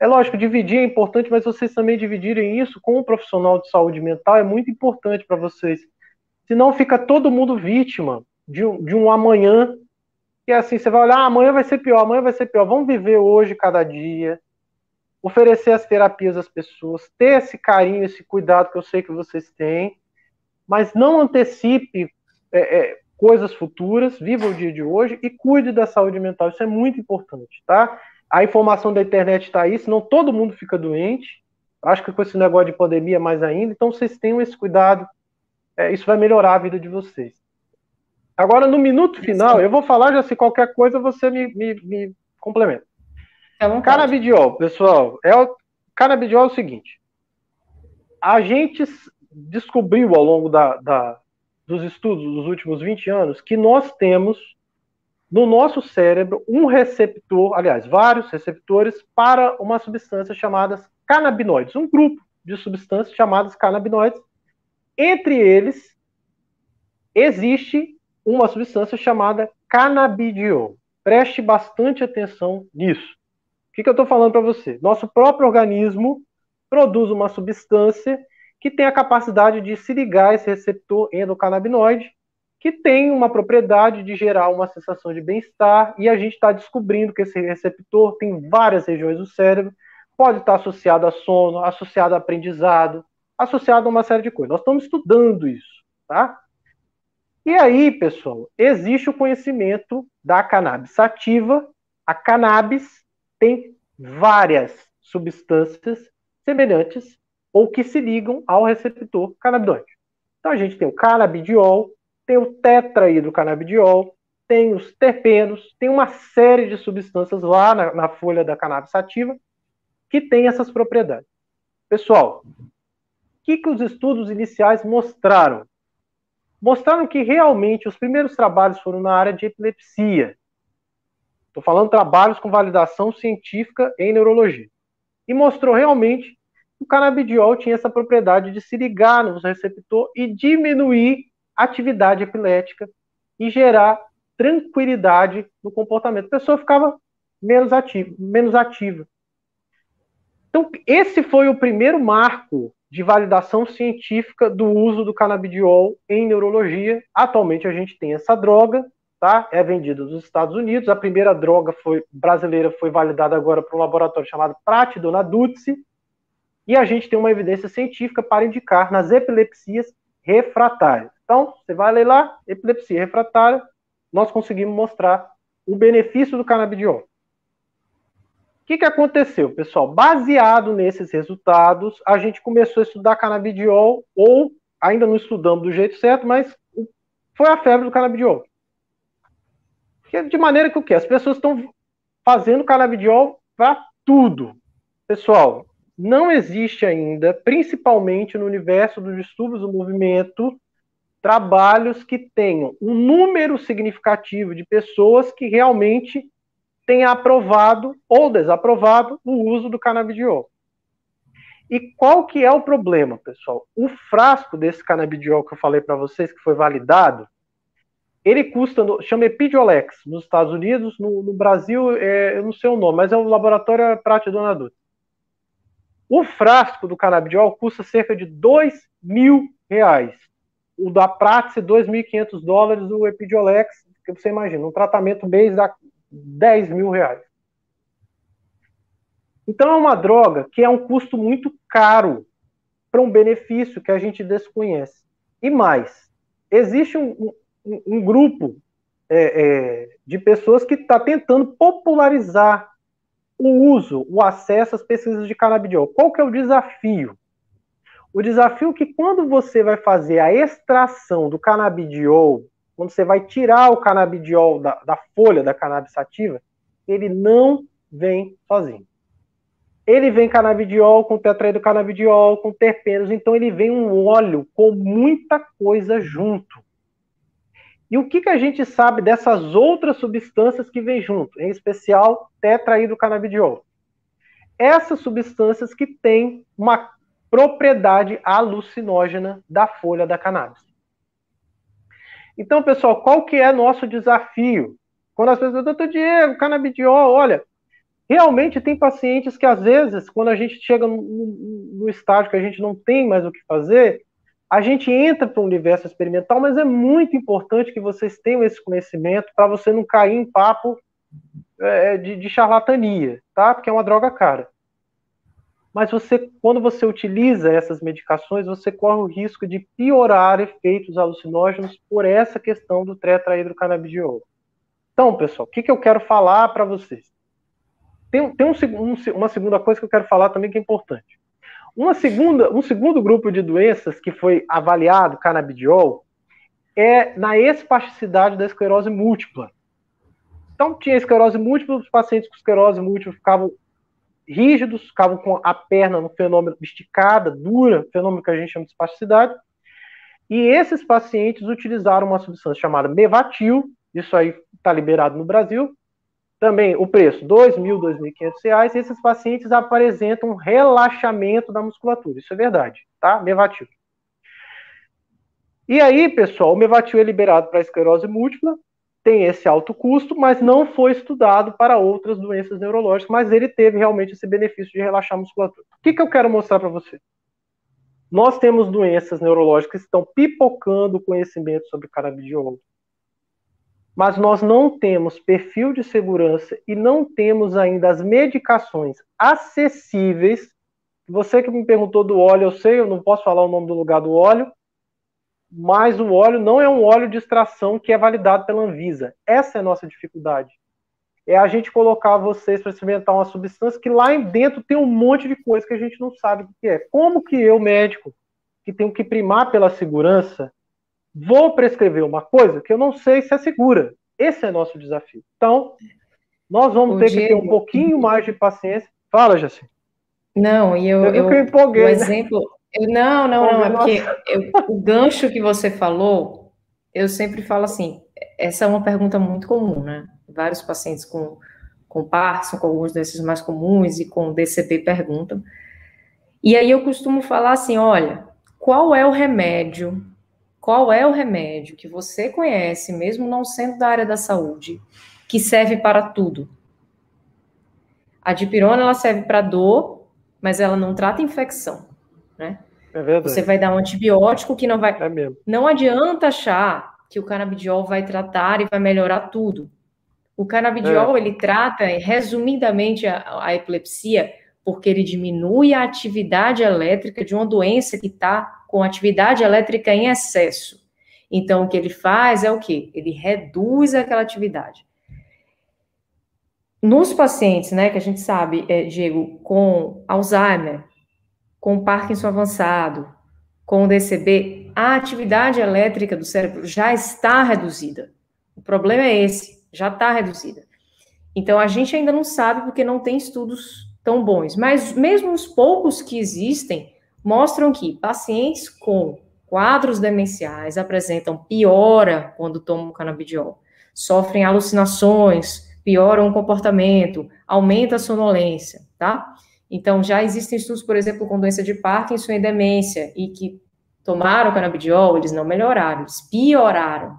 É lógico, dividir é importante, mas vocês também dividirem isso com um profissional de saúde mental é muito importante para vocês. Senão fica todo mundo vítima de um, de um amanhã que é assim, você vai olhar, ah, amanhã vai ser pior, amanhã vai ser pior. Vamos viver hoje, cada dia, oferecer as terapias às pessoas, ter esse carinho, esse cuidado que eu sei que vocês têm, mas não antecipe é, é, coisas futuras, viva o dia de hoje e cuide da saúde mental. Isso é muito importante, tá? A informação da internet está aí, senão todo mundo fica doente. Acho que com esse negócio de pandemia mais ainda, então vocês tenham esse cuidado. É, isso vai melhorar a vida de vocês. Agora, no minuto final, eu vou falar, já se qualquer coisa você me, me, me complementa. Canabidiol, pessoal, é o, canabidiol é o seguinte. A gente descobriu ao longo da, da, dos estudos dos últimos 20 anos que nós temos no nosso cérebro um receptor, aliás, vários receptores para uma substância chamada canabinoides, um grupo de substâncias chamadas canabinoides. Entre eles existe uma substância chamada canabidiol. Preste bastante atenção nisso. O que, que eu estou falando para você? Nosso próprio organismo produz uma substância que tem a capacidade de se ligar a esse receptor endocannabinoide, que tem uma propriedade de gerar uma sensação de bem-estar, e a gente está descobrindo que esse receptor tem várias regiões do cérebro, pode estar associado a sono, associado a aprendizado, associado a uma série de coisas. Nós estamos estudando isso, tá? E aí, pessoal, existe o conhecimento da cannabis sativa. A cannabis tem várias substâncias semelhantes ou que se ligam ao receptor canabinoide. Então a gente tem o canabidiol, tem o tetrahidrocanabidiol, tem os terpenos, tem uma série de substâncias lá na, na folha da cannabis sativa que tem essas propriedades. Pessoal, o que, que os estudos iniciais mostraram? Mostraram que realmente os primeiros trabalhos foram na área de epilepsia. Estou falando trabalhos com validação científica em neurologia. E mostrou realmente o canabidiol tinha essa propriedade de se ligar no receptor e diminuir a atividade epilética e gerar tranquilidade no comportamento. A pessoa ficava menos ativa, menos ativa. Então, esse foi o primeiro marco de validação científica do uso do canabidiol em neurologia. Atualmente a gente tem essa droga, tá? É vendida nos Estados Unidos. A primeira droga foi brasileira foi validada agora por um laboratório chamado Pratidona Dutzi, e a gente tem uma evidência científica para indicar nas epilepsias refratárias. Então, você vai ler lá, epilepsia refratária, nós conseguimos mostrar o benefício do canabidiol. O que, que aconteceu, pessoal? Baseado nesses resultados, a gente começou a estudar canabidiol, ou ainda não estudamos do jeito certo, mas foi a febre do canabidiol. De maneira que o quê? As pessoas estão fazendo canabidiol para tudo. Pessoal, não existe ainda, principalmente no universo dos distúrbios do movimento, trabalhos que tenham um número significativo de pessoas que realmente tenha aprovado ou desaprovado o uso do canabidiol. E qual que é o problema, pessoal? O frasco desse canabidiol que eu falei para vocês, que foi validado, ele custa, chama Epidiolex, nos Estados Unidos, no, no Brasil, é, eu não sei o nome, mas é o laboratório Prate Dona Dutra. O frasco do canabidiol custa cerca de 2 mil reais. O da Praxe, 2.500 dólares, o Epidiolex, que você imagina, um tratamento mês dá 10 mil reais. Então é uma droga que é um custo muito caro para um benefício que a gente desconhece. E mais, existe um, um, um grupo é, é, de pessoas que está tentando popularizar o uso, o acesso às pesquisas de canabidiol. Qual que é o desafio? O desafio é que quando você vai fazer a extração do canabidiol, quando você vai tirar o canabidiol da, da folha da cannabis sativa, ele não vem sozinho. Ele vem canabidiol com tetraído canabidiol, com terpenos, então ele vem um óleo com muita coisa junto. E o que, que a gente sabe dessas outras substâncias que vêm junto, em especial tetrahidrocanabidiol? Essas substâncias que têm uma propriedade alucinógena da folha da cannabis. Então, pessoal, qual que é nosso desafio? Quando as pessoas, doutor Diego, canabidiol, olha, realmente tem pacientes que às vezes, quando a gente chega no, no estágio que a gente não tem mais o que fazer, a gente entra para o universo experimental, mas é muito importante que vocês tenham esse conhecimento para você não cair em papo é, de, de, charlatania, tá? Porque é uma droga cara. Mas você, quando você utiliza essas medicações, você corre o risco de piorar efeitos alucinógenos por essa questão do tetrahidrocannabidiol. Então, pessoal, o que, que eu quero falar para vocês? Tem, tem um, um, uma segunda coisa que eu quero falar também que é importante. Uma segunda, um segundo grupo de doenças que foi avaliado, canabidiol, é na espasticidade da esclerose múltipla. Então, tinha esclerose múltipla, os pacientes com esclerose múltipla ficavam rígidos, ficavam com a perna no fenômeno esticada, dura, fenômeno que a gente chama de espasticidade. E esses pacientes utilizaram uma substância chamada Mevatil, isso aí está liberado no Brasil, também o preço, R$ 2.000, R$ 2.500, e esses pacientes apresentam um relaxamento da musculatura. Isso é verdade, tá? Mevatil. E aí, pessoal, o Mevatil é liberado para esclerose múltipla, tem esse alto custo, mas não foi estudado para outras doenças neurológicas, mas ele teve realmente esse benefício de relaxar a musculatura. O que, que eu quero mostrar para você? Nós temos doenças neurológicas que estão pipocando conhecimento sobre canabidiol mas nós não temos perfil de segurança e não temos ainda as medicações acessíveis. Você que me perguntou do óleo, eu sei, eu não posso falar o nome do lugar do óleo, mas o óleo não é um óleo de extração que é validado pela Anvisa. Essa é a nossa dificuldade. É a gente colocar vocês para experimentar uma substância que lá dentro tem um monte de coisa que a gente não sabe o que é. Como que eu, médico, que tenho que primar pela segurança, vou prescrever uma coisa que eu não sei se é segura. Esse é nosso desafio. Então, nós vamos o ter Diego... que ter um pouquinho mais de paciência. Fala, Jaci. Não, e eu, eu, eu, eu empolguei, o né? exemplo, eu, não, não, não, é porque eu, o gancho que você falou, eu sempre falo assim, essa é uma pergunta muito comum, né? Vários pacientes com, com Parkinson, com alguns desses mais comuns e com DCP perguntam. E aí eu costumo falar assim, olha, qual é o remédio qual é o remédio que você conhece, mesmo não sendo da área da saúde, que serve para tudo. A dipirona ela serve para dor, mas ela não trata infecção, né? É verdade. Você vai dar um antibiótico que não vai. É mesmo. Não adianta achar que o canabidiol vai tratar e vai melhorar tudo. O canabidiol é. ele trata, resumidamente, a, a epilepsia porque ele diminui a atividade elétrica de uma doença que está com atividade elétrica em excesso. Então, o que ele faz é o quê? Ele reduz aquela atividade. Nos pacientes, né, que a gente sabe, é, Diego, com Alzheimer, com Parkinson avançado, com DCB, a atividade elétrica do cérebro já está reduzida. O problema é esse, já está reduzida. Então, a gente ainda não sabe porque não tem estudos tão bons. Mas mesmo os poucos que existem, mostram que pacientes com quadros demenciais apresentam piora quando tomam canabidiol, sofrem alucinações, pioram o comportamento, aumenta a sonolência, tá? Então, já existem estudos, por exemplo, com doença de Parkinson e demência, e que tomaram canabidiol, eles não melhoraram, eles pioraram.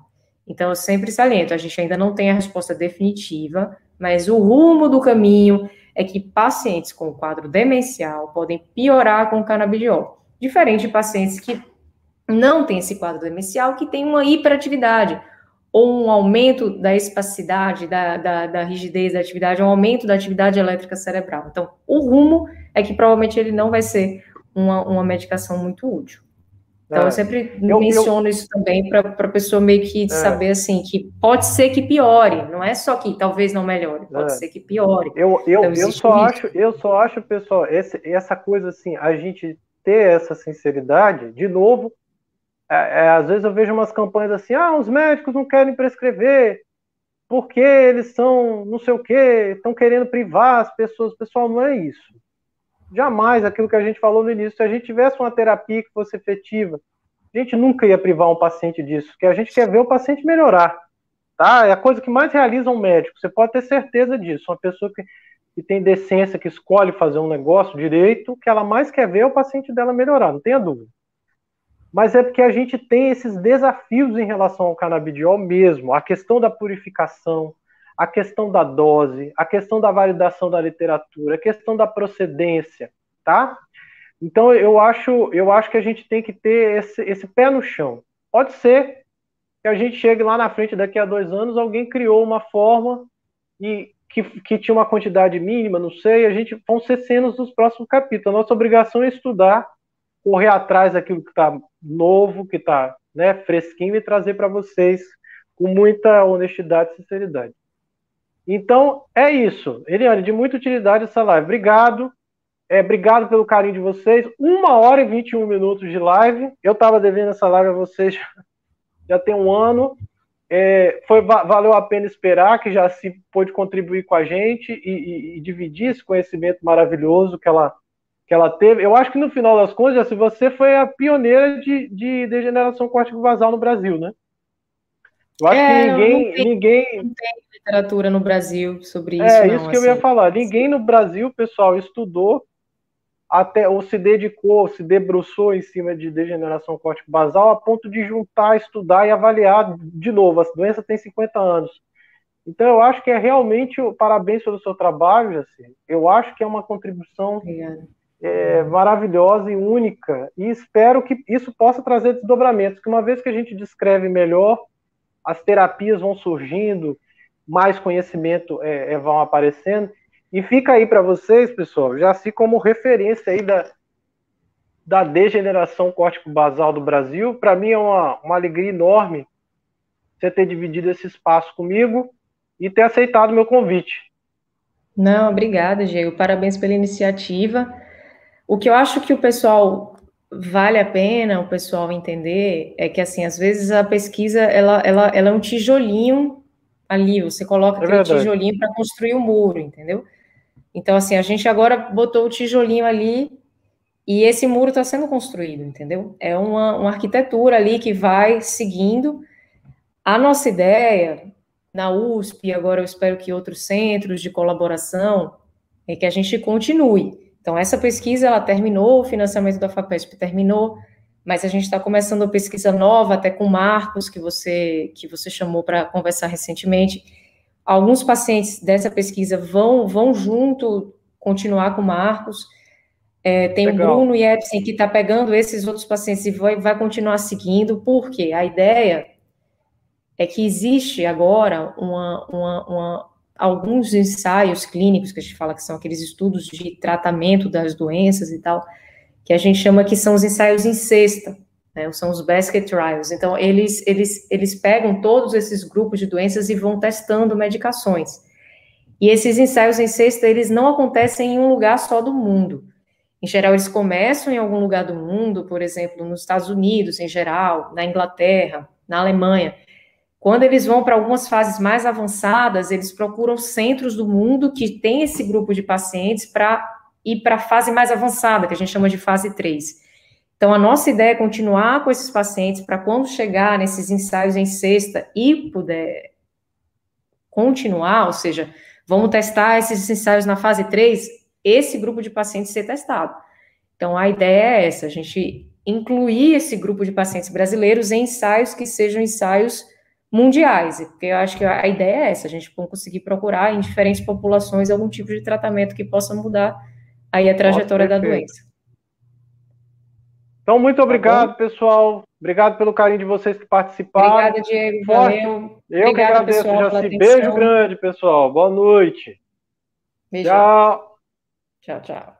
Então, eu sempre saliento, a gente ainda não tem a resposta definitiva, mas o rumo do caminho é que pacientes com quadro demencial podem piorar com o canabidiol, diferente de pacientes que não têm esse quadro demencial, que tem uma hiperatividade, ou um aumento da espacidade, da, da, da, rigidez da atividade, um aumento da atividade elétrica cerebral. Então, o rumo é que provavelmente ele não vai ser uma, uma medicação muito útil. Então, é. eu sempre eu, menciono eu, isso também para a pessoa meio que é. saber, assim, que pode ser que piore, não é só que talvez não melhore, pode é. ser que piore. Eu, eu, então, eu, só acho, eu só acho, pessoal, esse, essa coisa, assim, a gente ter essa sinceridade, de novo, é, é, às vezes eu vejo umas campanhas assim, ah, os médicos não querem prescrever, porque eles são não sei o quê, estão querendo privar as pessoas. Pessoal, não é isso. Jamais aquilo que a gente falou no início, se a gente tivesse uma terapia que fosse efetiva, a gente nunca ia privar um paciente disso, porque a gente quer ver o paciente melhorar. Tá? É a coisa que mais realiza um médico, você pode ter certeza disso. Uma pessoa que, que tem decência, que escolhe fazer um negócio direito, o que ela mais quer ver é o paciente dela melhorar, não tenha dúvida mas é porque a gente tem esses desafios em relação ao canabidiol mesmo, a questão da purificação, a questão da dose, a questão da validação da literatura, a questão da procedência, tá? Então eu acho, eu acho que a gente tem que ter esse, esse pé no chão. Pode ser que a gente chegue lá na frente daqui a dois anos, alguém criou uma forma e que, que tinha uma quantidade mínima, não sei, a gente vão ser cenas dos próximos capítulos. A nossa obrigação é estudar correr atrás daquilo que está novo, que está né, fresquinho e trazer para vocês com muita honestidade e sinceridade. Então, é isso. Eliane, de muita utilidade essa live. Obrigado. É, obrigado pelo carinho de vocês. Uma hora e 21 minutos de live. Eu estava devendo essa live a vocês já, tem um ano. É, foi, valeu a pena esperar, que já se pôde contribuir com a gente e, e, e dividir esse conhecimento maravilhoso que ela que ela teve. Eu acho que no final das contas, se você foi a pioneira de, de degeneração córtico basal no Brasil, né? Eu acho é, que ninguém, não tem, ninguém. Não tem literatura no Brasil sobre é, isso. É, isso que assim. eu ia falar. Ninguém no Brasil, pessoal, estudou até ou se dedicou, se debruçou em cima de degeneração córtico basal a ponto de juntar, estudar e avaliar de novo. A doença tem 50 anos. Então eu acho que é realmente parabéns pelo seu trabalho, assim. Eu acho que é uma contribuição é, maravilhosa e única, e espero que isso possa trazer desdobramentos, que uma vez que a gente descreve melhor, as terapias vão surgindo, mais conhecimento é, é, vão aparecendo, e fica aí para vocês, pessoal, já assim como referência aí da, da degeneração córtico-basal do Brasil, para mim é uma, uma alegria enorme você ter dividido esse espaço comigo e ter aceitado meu convite. Não, obrigada, Diego. Parabéns pela iniciativa. O que eu acho que o pessoal vale a pena o pessoal entender é que assim às vezes a pesquisa ela, ela, ela é um tijolinho ali você coloca é aquele tijolinho para construir o um muro entendeu? Então assim a gente agora botou o tijolinho ali e esse muro está sendo construído entendeu? É uma, uma arquitetura ali que vai seguindo. A nossa ideia na USP agora eu espero que outros centros de colaboração é que a gente continue então, essa pesquisa, ela terminou, o financiamento da FAPESP terminou, mas a gente está começando uma pesquisa nova, até com o Marcos, que você, que você chamou para conversar recentemente. Alguns pacientes dessa pesquisa vão, vão junto continuar com o Marcos. É, tem Legal. o Bruno Jepsen que está pegando esses outros pacientes e vai, vai continuar seguindo, porque a ideia é que existe agora uma, uma, uma alguns ensaios clínicos, que a gente fala que são aqueles estudos de tratamento das doenças e tal, que a gente chama que são os ensaios em cesta, né, são os basket trials. Então, eles, eles, eles pegam todos esses grupos de doenças e vão testando medicações. E esses ensaios em cesta, eles não acontecem em um lugar só do mundo. Em geral, eles começam em algum lugar do mundo, por exemplo, nos Estados Unidos, em geral, na Inglaterra, na Alemanha, quando eles vão para algumas fases mais avançadas, eles procuram centros do mundo que tem esse grupo de pacientes para ir para a fase mais avançada, que a gente chama de fase 3. Então, a nossa ideia é continuar com esses pacientes para quando chegar nesses ensaios em sexta e puder continuar, ou seja, vamos testar esses ensaios na fase 3, esse grupo de pacientes ser testado. Então, a ideia é essa, a gente incluir esse grupo de pacientes brasileiros em ensaios que sejam ensaios mundiais, porque eu acho que a ideia é essa, a gente conseguir procurar em diferentes populações algum tipo de tratamento que possa mudar aí a trajetória Nossa, da doença. Então, muito tá obrigado, tá pessoal. Obrigado pelo carinho de vocês que participaram. Obrigada, Diego. Forte. Valeu. Eu Obrigada, que agradeço, pessoal, Jaci. Beijo grande, pessoal. Boa noite. Beijo. Tchau. Tchau, tchau.